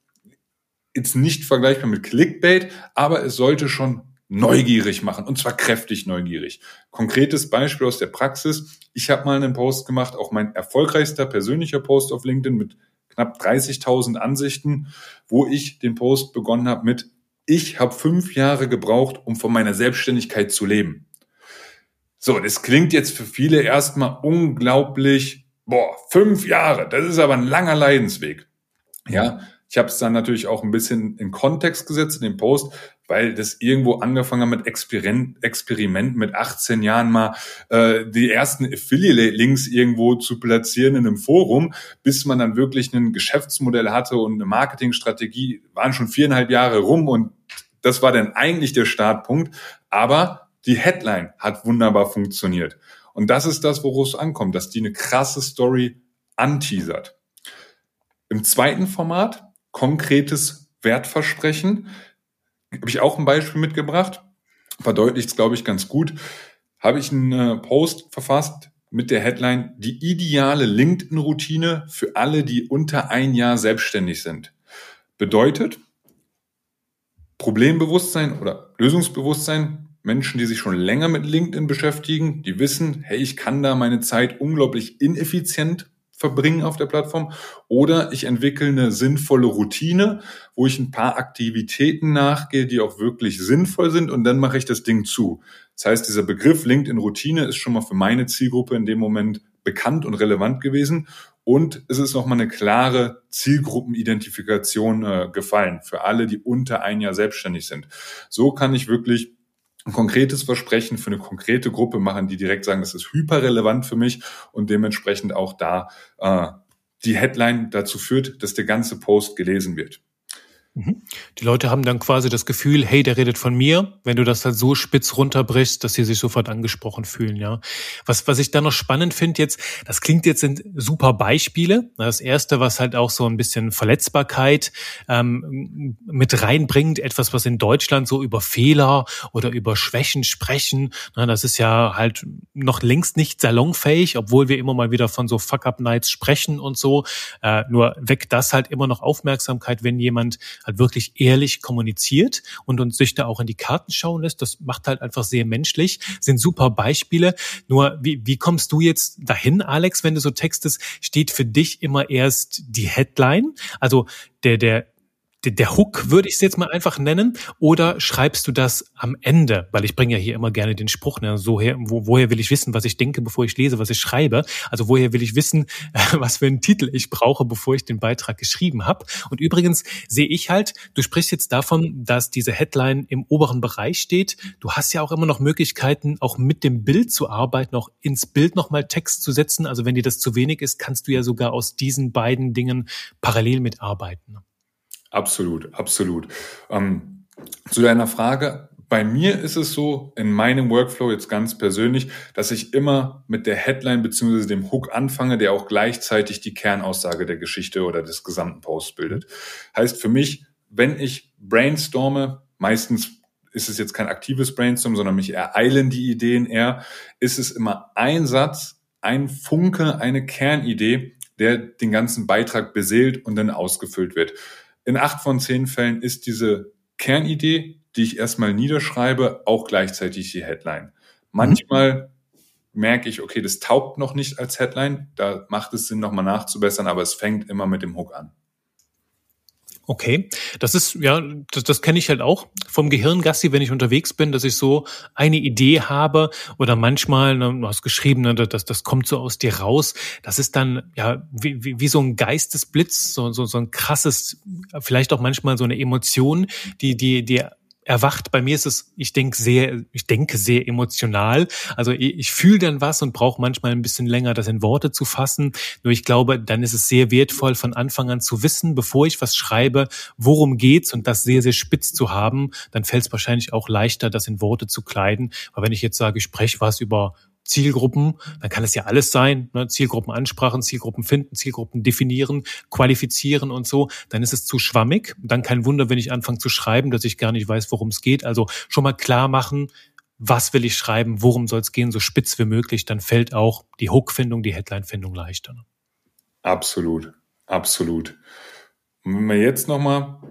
jetzt nicht vergleichbar mit Clickbait, aber es sollte schon neugierig machen und zwar kräftig neugierig. Konkretes Beispiel aus der Praxis. Ich habe mal einen Post gemacht, auch mein erfolgreichster persönlicher Post auf LinkedIn mit knapp 30.000 Ansichten, wo ich den Post begonnen habe mit, ich habe fünf Jahre gebraucht, um von meiner Selbstständigkeit zu leben. So, das klingt jetzt für viele erstmal unglaublich, boah, fünf Jahre, das ist aber ein langer Leidensweg. Ja, ich habe es dann natürlich auch ein bisschen in Kontext gesetzt in dem Post, weil das irgendwo angefangen hat mit Experiment, Experiment mit 18 Jahren mal äh, die ersten Affiliate-Links irgendwo zu platzieren in einem Forum, bis man dann wirklich ein Geschäftsmodell hatte und eine Marketingstrategie, waren schon viereinhalb Jahre rum und das war dann eigentlich der Startpunkt. Aber die Headline hat wunderbar funktioniert. Und das ist das, worauf es ankommt, dass die eine krasse Story anteasert. Im zweiten Format konkretes Wertversprechen. Habe ich auch ein Beispiel mitgebracht. Verdeutlicht es, glaube ich, ganz gut. Habe ich einen äh, Post verfasst mit der Headline Die ideale LinkedIn-Routine für alle, die unter ein Jahr selbstständig sind. Bedeutet, Problembewusstsein oder Lösungsbewusstsein Menschen, die sich schon länger mit LinkedIn beschäftigen, die wissen, hey, ich kann da meine Zeit unglaublich ineffizient verbringen auf der Plattform. Oder ich entwickle eine sinnvolle Routine, wo ich ein paar Aktivitäten nachgehe, die auch wirklich sinnvoll sind und dann mache ich das Ding zu. Das heißt, dieser Begriff LinkedIn Routine ist schon mal für meine Zielgruppe in dem Moment bekannt und relevant gewesen. Und es ist nochmal eine klare Zielgruppenidentifikation äh, gefallen für alle, die unter ein Jahr selbstständig sind. So kann ich wirklich ein konkretes Versprechen für eine konkrete Gruppe machen, die direkt sagen, das ist hyperrelevant für mich und dementsprechend auch da äh, die Headline dazu führt, dass der ganze Post gelesen wird. Mhm. Die Leute haben dann quasi das Gefühl, hey, der redet von mir, wenn du das halt so spitz runterbrichst, dass sie sich sofort angesprochen fühlen, ja. Was, was ich da noch spannend finde jetzt, das klingt jetzt sind super Beispiele. Das erste, was halt auch so ein bisschen Verletzbarkeit ähm, mit reinbringt, etwas, was in Deutschland so über Fehler oder über Schwächen sprechen, na, das ist ja halt noch längst nicht salonfähig, obwohl wir immer mal wieder von so Fuck-Up-Nights sprechen und so. Äh, nur weckt das halt immer noch Aufmerksamkeit, wenn jemand halt wirklich ehrlich kommuniziert und uns sich da auch in die Karten schauen lässt. Das macht halt einfach sehr menschlich, sind super Beispiele. Nur wie, wie kommst du jetzt dahin, Alex, wenn du so textest? Steht für dich immer erst die Headline? Also der, der der Hook würde ich es jetzt mal einfach nennen, oder schreibst du das am Ende? Weil ich bringe ja hier immer gerne den Spruch, ne, so her, wo, woher will ich wissen, was ich denke, bevor ich lese, was ich schreibe? Also woher will ich wissen, (laughs) was für einen Titel ich brauche, bevor ich den Beitrag geschrieben habe? Und übrigens sehe ich halt, du sprichst jetzt davon, dass diese Headline im oberen Bereich steht. Du hast ja auch immer noch Möglichkeiten, auch mit dem Bild zu arbeiten, auch ins Bild nochmal Text zu setzen. Also wenn dir das zu wenig ist, kannst du ja sogar aus diesen beiden Dingen parallel mitarbeiten. Absolut, absolut. Ähm, zu deiner Frage, bei mir ist es so, in meinem Workflow jetzt ganz persönlich, dass ich immer mit der Headline beziehungsweise dem Hook anfange, der auch gleichzeitig die Kernaussage der Geschichte oder des gesamten Posts bildet. Heißt für mich, wenn ich brainstorme, meistens ist es jetzt kein aktives Brainstorm, sondern mich ereilen die Ideen eher, ist es immer ein Satz, ein Funke, eine Kernidee, der den ganzen Beitrag beseelt und dann ausgefüllt wird in acht von zehn Fällen ist diese Kernidee, die ich erstmal niederschreibe, auch gleichzeitig die Headline. Manchmal mhm. merke ich, okay, das taugt noch nicht als Headline, da macht es Sinn, nochmal nachzubessern, aber es fängt immer mit dem Hook an. Okay, das ist ja, das, das kenne ich halt auch vom Gehirngassi, wenn ich unterwegs bin, dass ich so eine Idee habe oder manchmal, ne, du hast geschrieben, ne, das, das kommt so aus dir raus. Das ist dann ja wie, wie, wie so ein Geistesblitz, so, so, so ein krasses, vielleicht auch manchmal so eine Emotion, die, die, die erwacht. Bei mir ist es, ich denke sehr, ich denke sehr emotional. Also ich, fühle dann was und brauche manchmal ein bisschen länger, das in Worte zu fassen. Nur ich glaube, dann ist es sehr wertvoll, von Anfang an zu wissen, bevor ich was schreibe, worum geht's und das sehr, sehr spitz zu haben. Dann fällt es wahrscheinlich auch leichter, das in Worte zu kleiden. Aber wenn ich jetzt sage, ich spreche was über Zielgruppen, dann kann es ja alles sein, ne? Zielgruppen ansprachen, Zielgruppen finden, Zielgruppen definieren, qualifizieren und so, dann ist es zu schwammig. Dann kein Wunder, wenn ich anfange zu schreiben, dass ich gar nicht weiß, worum es geht. Also schon mal klar machen, was will ich schreiben, worum soll es gehen, so spitz wie möglich, dann fällt auch die Hook-Findung, die Headline-Findung leichter. Absolut, absolut. Und wenn wir jetzt nochmal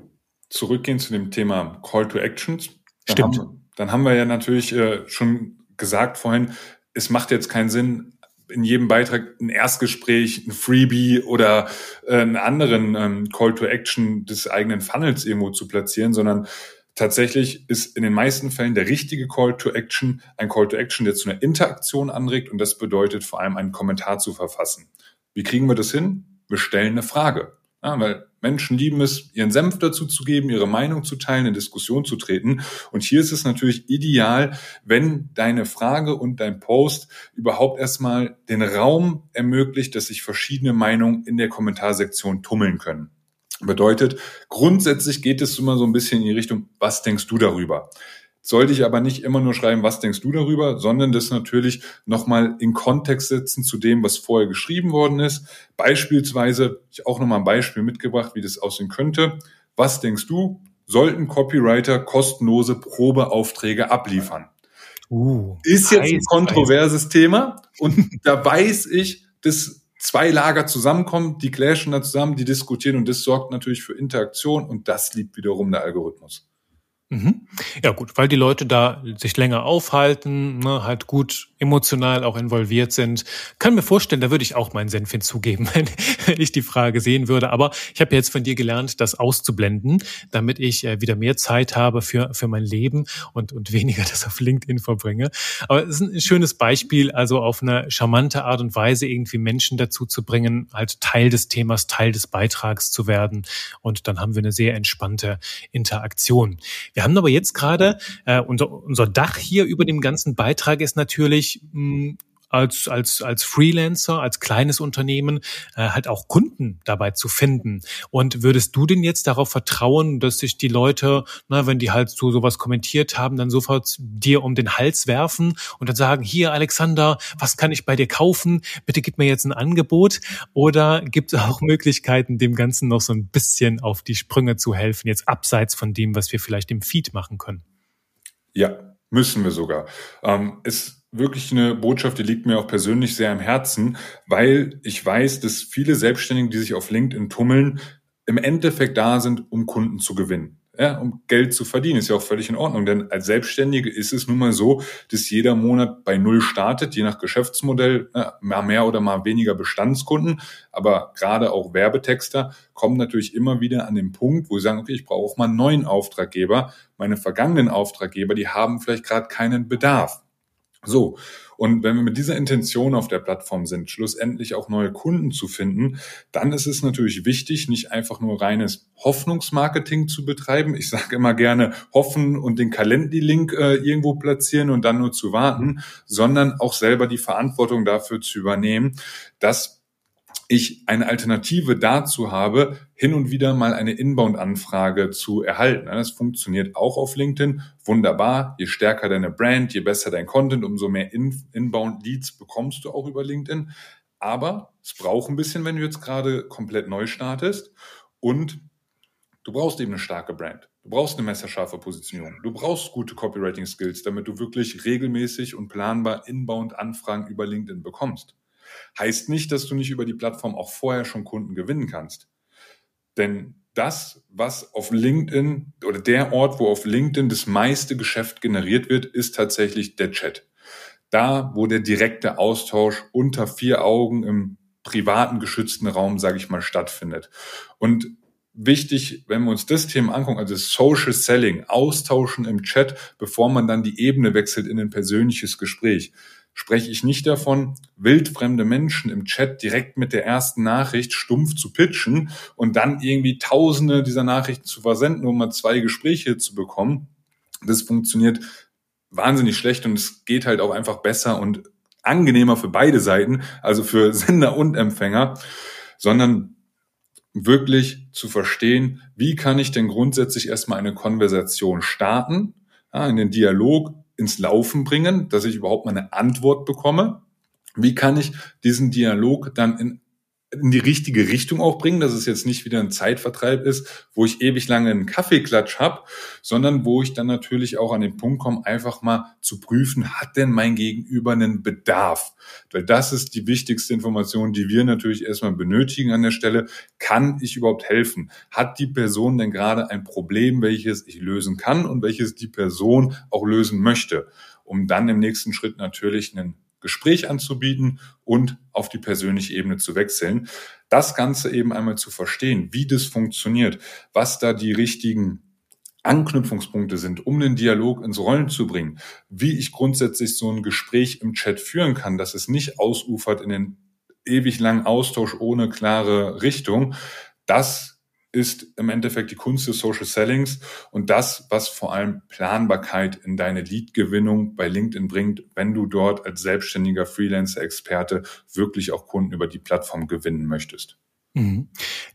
zurückgehen zu dem Thema Call to Actions, dann, Stimmt. Haben, dann haben wir ja natürlich äh, schon gesagt vorhin, es macht jetzt keinen Sinn, in jedem Beitrag ein Erstgespräch, ein Freebie oder äh, einen anderen ähm, Call to Action des eigenen Funnels irgendwo zu platzieren, sondern tatsächlich ist in den meisten Fällen der richtige Call to Action ein Call to Action, der zu einer Interaktion anregt und das bedeutet vor allem einen Kommentar zu verfassen. Wie kriegen wir das hin? Wir stellen eine Frage. Ja, weil Menschen lieben es, ihren Senf dazu zu geben, ihre Meinung zu teilen, in Diskussion zu treten. Und hier ist es natürlich ideal, wenn deine Frage und dein Post überhaupt erstmal den Raum ermöglicht, dass sich verschiedene Meinungen in der Kommentarsektion tummeln können. Bedeutet, grundsätzlich geht es immer so ein bisschen in die Richtung, was denkst du darüber? Sollte ich aber nicht immer nur schreiben, was denkst du darüber, sondern das natürlich nochmal in Kontext setzen zu dem, was vorher geschrieben worden ist. Beispielsweise, ich auch nochmal ein Beispiel mitgebracht, wie das aussehen könnte. Was denkst du, sollten Copywriter kostenlose Probeaufträge abliefern? Uh, ist jetzt ein kontroverses heiß. Thema und (laughs) da weiß ich, dass zwei Lager zusammenkommen, die clashen da zusammen, die diskutieren und das sorgt natürlich für Interaktion und das liebt wiederum der Algorithmus. Mhm. Ja gut, weil die Leute da sich länger aufhalten, ne, halt gut emotional auch involviert sind. Kann mir vorstellen, da würde ich auch meinen Senf hinzugeben, (laughs) wenn, ich die Frage sehen würde. Aber ich habe jetzt von dir gelernt, das auszublenden, damit ich äh, wieder mehr Zeit habe für, für mein Leben und, und weniger (laughs) das auf LinkedIn verbringe. Aber es ist ein schönes Beispiel, also auf eine charmante Art und Weise irgendwie Menschen dazu zu bringen, halt Teil des Themas, Teil des Beitrags zu werden. Und dann haben wir eine sehr entspannte Interaktion. Wir wir haben aber jetzt gerade, äh, unser, unser Dach hier über dem ganzen Beitrag ist natürlich mh, als, als, als Freelancer, als kleines Unternehmen äh, halt auch Kunden dabei zu finden. Und würdest du denn jetzt darauf vertrauen, dass sich die Leute, na, wenn die halt so sowas kommentiert haben, dann sofort dir um den Hals werfen und dann sagen, hier Alexander, was kann ich bei dir kaufen? Bitte gib mir jetzt ein Angebot. Oder gibt es auch Möglichkeiten, dem Ganzen noch so ein bisschen auf die Sprünge zu helfen, jetzt abseits von dem, was wir vielleicht im Feed machen können? Ja, müssen wir sogar. Ähm, es wirklich eine Botschaft, die liegt mir auch persönlich sehr am Herzen, weil ich weiß, dass viele Selbstständige, die sich auf LinkedIn tummeln, im Endeffekt da sind, um Kunden zu gewinnen. Ja, um Geld zu verdienen, ist ja auch völlig in Ordnung. Denn als Selbstständige ist es nun mal so, dass jeder Monat bei Null startet, je nach Geschäftsmodell, mal mehr oder mal weniger Bestandskunden. Aber gerade auch Werbetexter kommen natürlich immer wieder an den Punkt, wo sie sagen, okay, ich brauche auch mal einen neuen Auftraggeber. Meine vergangenen Auftraggeber, die haben vielleicht gerade keinen Bedarf. So, und wenn wir mit dieser Intention auf der Plattform sind, schlussendlich auch neue Kunden zu finden, dann ist es natürlich wichtig, nicht einfach nur reines Hoffnungsmarketing zu betreiben. Ich sage immer gerne hoffen und den Calendly-Link äh, irgendwo platzieren und dann nur zu warten, sondern auch selber die Verantwortung dafür zu übernehmen, dass ich eine Alternative dazu habe, hin und wieder mal eine Inbound-Anfrage zu erhalten. Das funktioniert auch auf LinkedIn wunderbar. Je stärker deine Brand, je besser dein Content, umso mehr Inbound-Leads bekommst du auch über LinkedIn. Aber es braucht ein bisschen, wenn du jetzt gerade komplett neu startest. Und du brauchst eben eine starke Brand. Du brauchst eine messerscharfe Positionierung. Du brauchst gute Copywriting-Skills, damit du wirklich regelmäßig und planbar Inbound-Anfragen über LinkedIn bekommst. Heißt nicht, dass du nicht über die Plattform auch vorher schon Kunden gewinnen kannst. Denn das, was auf LinkedIn oder der Ort, wo auf LinkedIn das meiste Geschäft generiert wird, ist tatsächlich der Chat. Da, wo der direkte Austausch unter vier Augen im privaten, geschützten Raum, sage ich mal, stattfindet. Und wichtig, wenn wir uns das Thema angucken, also Social Selling, Austauschen im Chat, bevor man dann die Ebene wechselt in ein persönliches Gespräch spreche ich nicht davon, wildfremde Menschen im Chat direkt mit der ersten Nachricht stumpf zu pitchen und dann irgendwie tausende dieser Nachrichten zu versenden, um mal zwei Gespräche zu bekommen. Das funktioniert wahnsinnig schlecht und es geht halt auch einfach besser und angenehmer für beide Seiten, also für (laughs) Sender und Empfänger, sondern wirklich zu verstehen, wie kann ich denn grundsätzlich erstmal eine Konversation starten, ja, in den Dialog ins Laufen bringen, dass ich überhaupt mal eine Antwort bekomme? Wie kann ich diesen Dialog dann in in die richtige Richtung auch bringen, dass es jetzt nicht wieder ein Zeitvertreib ist, wo ich ewig lange einen Kaffeeklatsch habe, sondern wo ich dann natürlich auch an den Punkt komme, einfach mal zu prüfen, hat denn mein Gegenüber einen Bedarf? Weil das ist die wichtigste Information, die wir natürlich erstmal benötigen an der Stelle. Kann ich überhaupt helfen? Hat die Person denn gerade ein Problem, welches ich lösen kann und welches die Person auch lösen möchte? Um dann im nächsten Schritt natürlich einen Gespräch anzubieten und auf die persönliche Ebene zu wechseln. Das Ganze eben einmal zu verstehen, wie das funktioniert, was da die richtigen Anknüpfungspunkte sind, um den Dialog ins Rollen zu bringen, wie ich grundsätzlich so ein Gespräch im Chat führen kann, dass es nicht ausufert in den ewig langen Austausch ohne klare Richtung. Das ist im Endeffekt die Kunst des Social Sellings und das, was vor allem Planbarkeit in deine Lead-Gewinnung bei LinkedIn bringt, wenn du dort als selbstständiger Freelancer-Experte wirklich auch Kunden über die Plattform gewinnen möchtest. Mhm.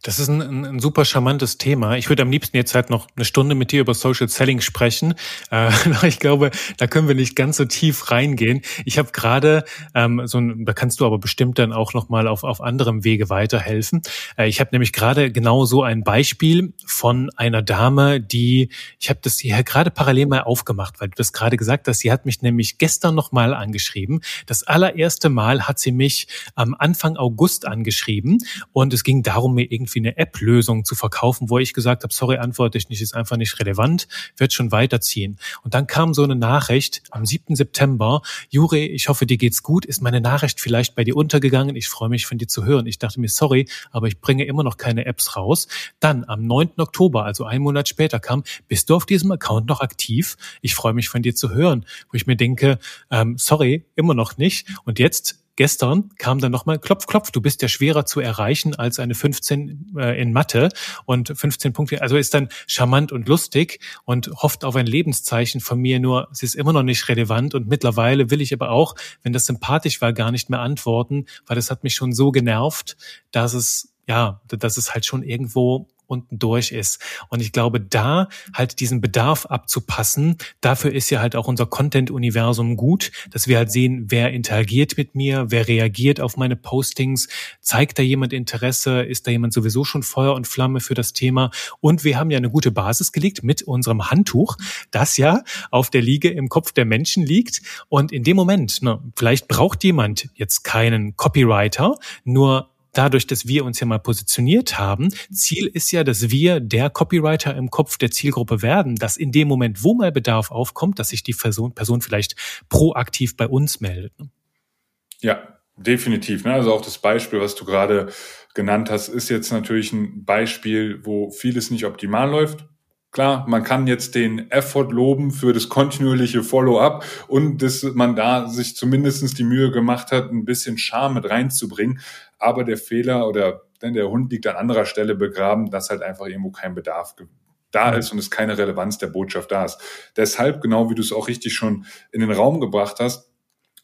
Das ist ein, ein, ein, super charmantes Thema. Ich würde am liebsten jetzt halt noch eine Stunde mit dir über Social Selling sprechen. Äh, (laughs) ich glaube, da können wir nicht ganz so tief reingehen. Ich habe gerade ähm, so ein, da kannst du aber bestimmt dann auch noch mal auf auf anderem Wege weiterhelfen. Äh, ich habe nämlich gerade genau so ein Beispiel von einer Dame, die ich habe das hier gerade parallel mal aufgemacht, weil du das gerade gesagt hast. Sie hat mich nämlich gestern noch mal angeschrieben. Das allererste Mal hat sie mich am Anfang August angeschrieben und es ging darum, mir irgendwie eine App-Lösung zu verkaufen, wo ich gesagt habe, sorry, antworte ich nicht, ist einfach nicht relevant, wird schon weiterziehen. Und dann kam so eine Nachricht am 7. September, Juri, ich hoffe, dir geht's gut, ist meine Nachricht vielleicht bei dir untergegangen, ich freue mich von dir zu hören. Ich dachte mir, sorry, aber ich bringe immer noch keine Apps raus. Dann am 9. Oktober, also einen Monat später kam, bist du auf diesem Account noch aktiv? Ich freue mich von dir zu hören, wo ich mir denke, ähm, sorry, immer noch nicht. Und jetzt gestern kam dann nochmal Klopf, Klopf, du bist ja schwerer zu erreichen als eine 15 äh, in Mathe. Und 15 Punkte, also ist dann charmant und lustig und hofft auf ein Lebenszeichen von mir, nur es ist immer noch nicht relevant und mittlerweile will ich aber auch, wenn das sympathisch war, gar nicht mehr antworten, weil das hat mich schon so genervt, dass es ja, dass es halt schon irgendwo unten durch ist. Und ich glaube, da halt diesen Bedarf abzupassen, dafür ist ja halt auch unser Content-Universum gut, dass wir halt sehen, wer interagiert mit mir, wer reagiert auf meine Postings, zeigt da jemand Interesse, ist da jemand sowieso schon Feuer und Flamme für das Thema. Und wir haben ja eine gute Basis gelegt mit unserem Handtuch, das ja auf der Liege im Kopf der Menschen liegt. Und in dem Moment, ne, vielleicht braucht jemand jetzt keinen Copywriter, nur dadurch, dass wir uns ja mal positioniert haben, Ziel ist ja, dass wir der Copywriter im Kopf der Zielgruppe werden, dass in dem Moment, wo mal Bedarf aufkommt, dass sich die Person, Person vielleicht proaktiv bei uns meldet. Ne? Ja, definitiv. Ne? Also auch das Beispiel, was du gerade genannt hast, ist jetzt natürlich ein Beispiel, wo vieles nicht optimal läuft. Klar, man kann jetzt den Effort loben für das kontinuierliche Follow-up und dass man da sich zumindestens die Mühe gemacht hat, ein bisschen Charme mit reinzubringen. Aber der Fehler oder denn der Hund liegt an anderer Stelle begraben, dass halt einfach irgendwo kein Bedarf da ist und es keine Relevanz der Botschaft da ist. Deshalb, genau wie du es auch richtig schon in den Raum gebracht hast,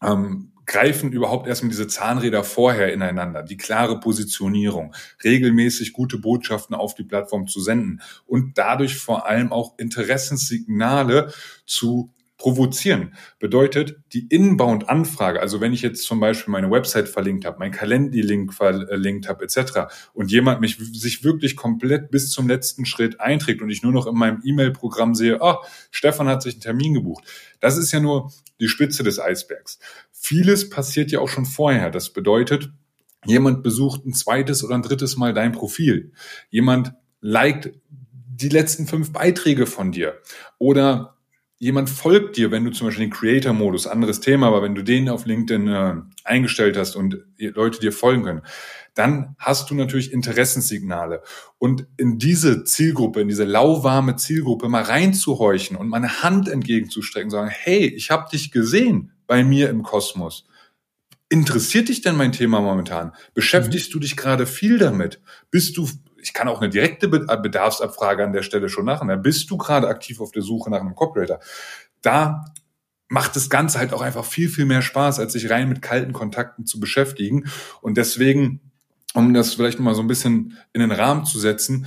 ähm, greifen überhaupt erstmal diese Zahnräder vorher ineinander, die klare Positionierung, regelmäßig gute Botschaften auf die Plattform zu senden und dadurch vor allem auch Interessenssignale zu provozieren. Bedeutet, die Inbound-Anfrage, also wenn ich jetzt zum Beispiel meine Website verlinkt habe, mein Calendly-Link verlinkt habe, etc. und jemand mich sich wirklich komplett bis zum letzten Schritt einträgt und ich nur noch in meinem E-Mail-Programm sehe, oh, Stefan hat sich einen Termin gebucht. Das ist ja nur die Spitze des Eisbergs. Vieles passiert ja auch schon vorher. Das bedeutet, jemand besucht ein zweites oder ein drittes Mal dein Profil. Jemand liked die letzten fünf Beiträge von dir oder jemand folgt dir, wenn du zum Beispiel den Creator-Modus, anderes Thema, aber wenn du den auf LinkedIn äh, eingestellt hast und Leute dir folgen können, dann hast du natürlich Interessenssignale. Und in diese Zielgruppe, in diese lauwarme Zielgruppe mal reinzuhorchen und meine Hand entgegenzustrecken, sagen, hey, ich habe dich gesehen bei mir im Kosmos. Interessiert dich denn mein Thema momentan? Beschäftigst mhm. du dich gerade viel damit? Bist du ich kann auch eine direkte äh, Bedarfsabfrage an der Stelle schon machen. Da bist du gerade aktiv auf der Suche nach einem Copywriter. Da macht das Ganze halt auch einfach viel, viel mehr Spaß, als sich rein mit kalten Kontakten zu beschäftigen. Und deswegen, um das vielleicht mal so ein bisschen in den Rahmen zu setzen,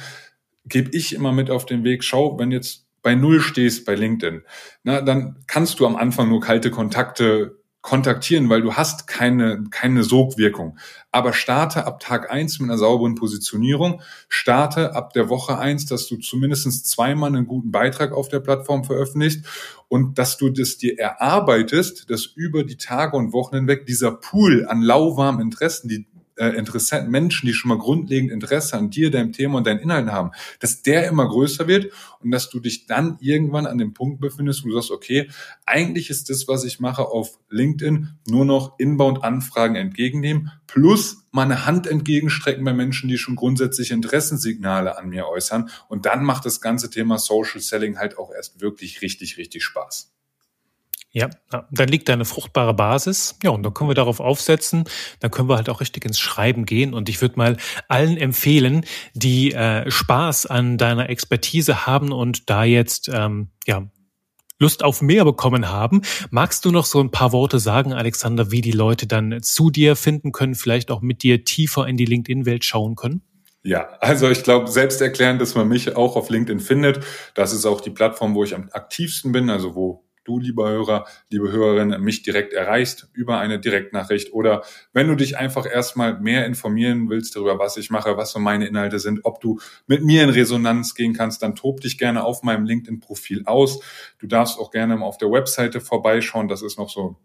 gebe ich immer mit auf den Weg, schau, wenn jetzt bei Null stehst bei LinkedIn, na, dann kannst du am Anfang nur kalte Kontakte kontaktieren, weil du hast keine, keine Sogwirkung. Aber starte ab Tag eins mit einer sauberen Positionierung. Starte ab der Woche eins, dass du zumindest zweimal einen guten Beitrag auf der Plattform veröffentlichst und dass du das dir erarbeitest, dass über die Tage und Wochen hinweg dieser Pool an lauwarmen Interessen, die äh, Interessenten, Menschen, die schon mal grundlegend Interesse an dir, deinem Thema und deinen Inhalten haben, dass der immer größer wird und dass du dich dann irgendwann an dem Punkt befindest, wo du sagst, okay, eigentlich ist das, was ich mache auf LinkedIn, nur noch Inbound-Anfragen entgegennehmen, plus meine Hand entgegenstrecken bei Menschen, die schon grundsätzlich Interessensignale an mir äußern. Und dann macht das ganze Thema Social Selling halt auch erst wirklich richtig, richtig Spaß. Ja, dann liegt da eine fruchtbare Basis. Ja, und dann können wir darauf aufsetzen. Dann können wir halt auch richtig ins Schreiben gehen. Und ich würde mal allen empfehlen, die äh, Spaß an deiner Expertise haben und da jetzt ähm, ja Lust auf mehr bekommen haben. Magst du noch so ein paar Worte sagen, Alexander, wie die Leute dann zu dir finden können, vielleicht auch mit dir tiefer in die LinkedIn-Welt schauen können? Ja, also ich glaube, selbst erklären, dass man mich auch auf LinkedIn findet. Das ist auch die Plattform, wo ich am aktivsten bin, also wo du, lieber Hörer, liebe Hörerin, mich direkt erreichst über eine Direktnachricht oder wenn du dich einfach erstmal mehr informieren willst darüber, was ich mache, was so meine Inhalte sind, ob du mit mir in Resonanz gehen kannst, dann tob dich gerne auf meinem LinkedIn-Profil aus. Du darfst auch gerne auf der Webseite vorbeischauen. Das ist noch so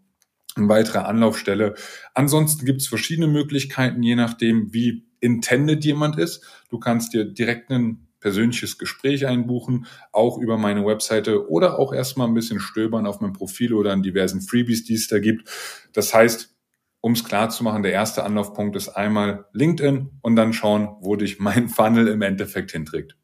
eine weitere Anlaufstelle. Ansonsten gibt es verschiedene Möglichkeiten, je nachdem, wie intended jemand ist. Du kannst dir direkt ein persönliches Gespräch einbuchen, auch über meine Webseite oder auch erstmal ein bisschen stöbern auf meinem Profil oder an diversen Freebies, die es da gibt. Das heißt, um es klar zu machen, der erste Anlaufpunkt ist einmal LinkedIn und dann schauen, wo dich mein (laughs) Funnel im Endeffekt hinträgt.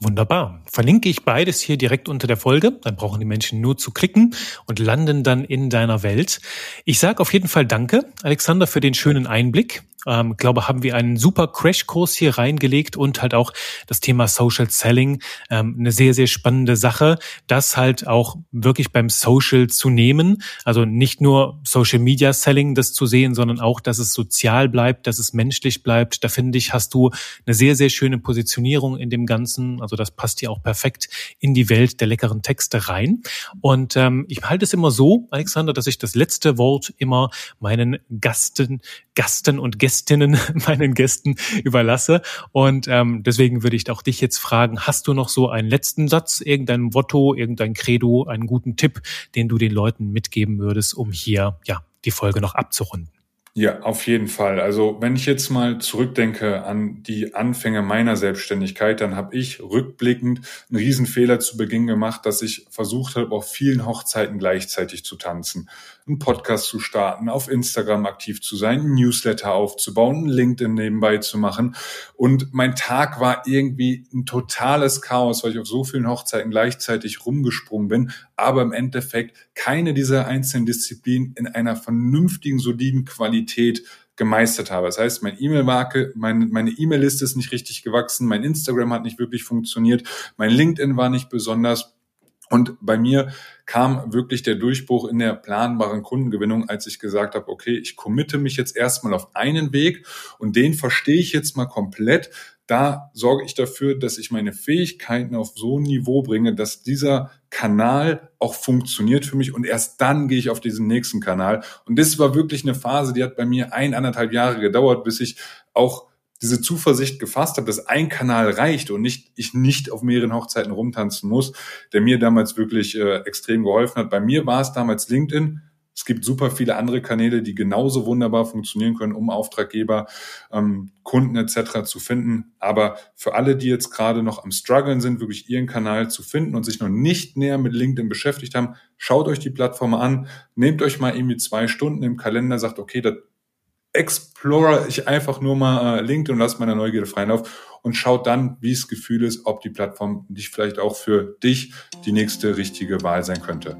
Wunderbar. Verlinke ich beides hier direkt unter der Folge. Dann brauchen die Menschen nur zu klicken und landen dann in deiner Welt. Ich sage auf jeden Fall Danke, Alexander, für den schönen Einblick. Ähm, glaube, haben wir einen super Crashkurs hier reingelegt und halt auch das Thema Social Selling, ähm, eine sehr, sehr spannende Sache, das halt auch wirklich beim Social zu nehmen. Also nicht nur Social Media Selling das zu sehen, sondern auch, dass es sozial bleibt, dass es menschlich bleibt. Da finde ich, hast du eine sehr, sehr schöne Positionierung in dem Ganzen. Also das passt hier auch perfekt in die Welt der leckeren Texte rein. Und ähm, ich halte es immer so, Alexander, dass ich das letzte Wort immer meinen Gasten, Gasten und Gästinnen, (laughs) meinen Gästen überlasse. Und ähm, deswegen würde ich auch dich jetzt fragen, hast du noch so einen letzten Satz, irgendein Motto, irgendein Credo, einen guten Tipp, den du den Leuten mitgeben würdest, um hier ja die Folge noch abzurunden? Ja, auf jeden Fall. Also wenn ich jetzt mal zurückdenke an die Anfänge meiner Selbstständigkeit, dann habe ich rückblickend einen Riesenfehler zu Beginn gemacht, dass ich versucht habe, auf vielen Hochzeiten gleichzeitig zu tanzen einen Podcast zu starten, auf Instagram aktiv zu sein, ein Newsletter aufzubauen, ein LinkedIn nebenbei zu machen. Und mein Tag war irgendwie ein totales Chaos, weil ich auf so vielen Hochzeiten gleichzeitig rumgesprungen bin, aber im Endeffekt keine dieser einzelnen Disziplinen in einer vernünftigen, soliden Qualität gemeistert habe. Das heißt, mein E-Mail-Marke, meine, meine E-Mail-Liste ist nicht richtig gewachsen, mein Instagram hat nicht wirklich funktioniert, mein LinkedIn war nicht besonders und bei mir kam wirklich der Durchbruch in der planbaren Kundengewinnung, als ich gesagt habe, okay, ich committe mich jetzt erstmal auf einen Weg und den verstehe ich jetzt mal komplett. Da sorge ich dafür, dass ich meine Fähigkeiten auf so ein Niveau bringe, dass dieser Kanal auch funktioniert für mich und erst dann gehe ich auf diesen nächsten Kanal. Und das war wirklich eine Phase, die hat bei mir ein, anderthalb Jahre gedauert, bis ich auch diese Zuversicht gefasst habe, dass ein Kanal reicht und nicht ich nicht auf mehreren Hochzeiten rumtanzen muss, der mir damals wirklich äh, extrem geholfen hat. Bei mir war es damals LinkedIn. Es gibt super viele andere Kanäle, die genauso wunderbar funktionieren können, um Auftraggeber, ähm, Kunden etc. zu finden. Aber für alle, die jetzt gerade noch am struggeln sind, wirklich ihren Kanal zu finden und sich noch nicht näher mit LinkedIn beschäftigt haben, schaut euch die Plattform an, nehmt euch mal irgendwie zwei Stunden im Kalender, sagt, okay, das explore ich einfach nur mal äh, LinkedIn und lasse meine Neugierde freien Lauf und schaut dann, wie es Gefühl ist, ob die Plattform nicht vielleicht auch für dich die nächste richtige Wahl sein könnte.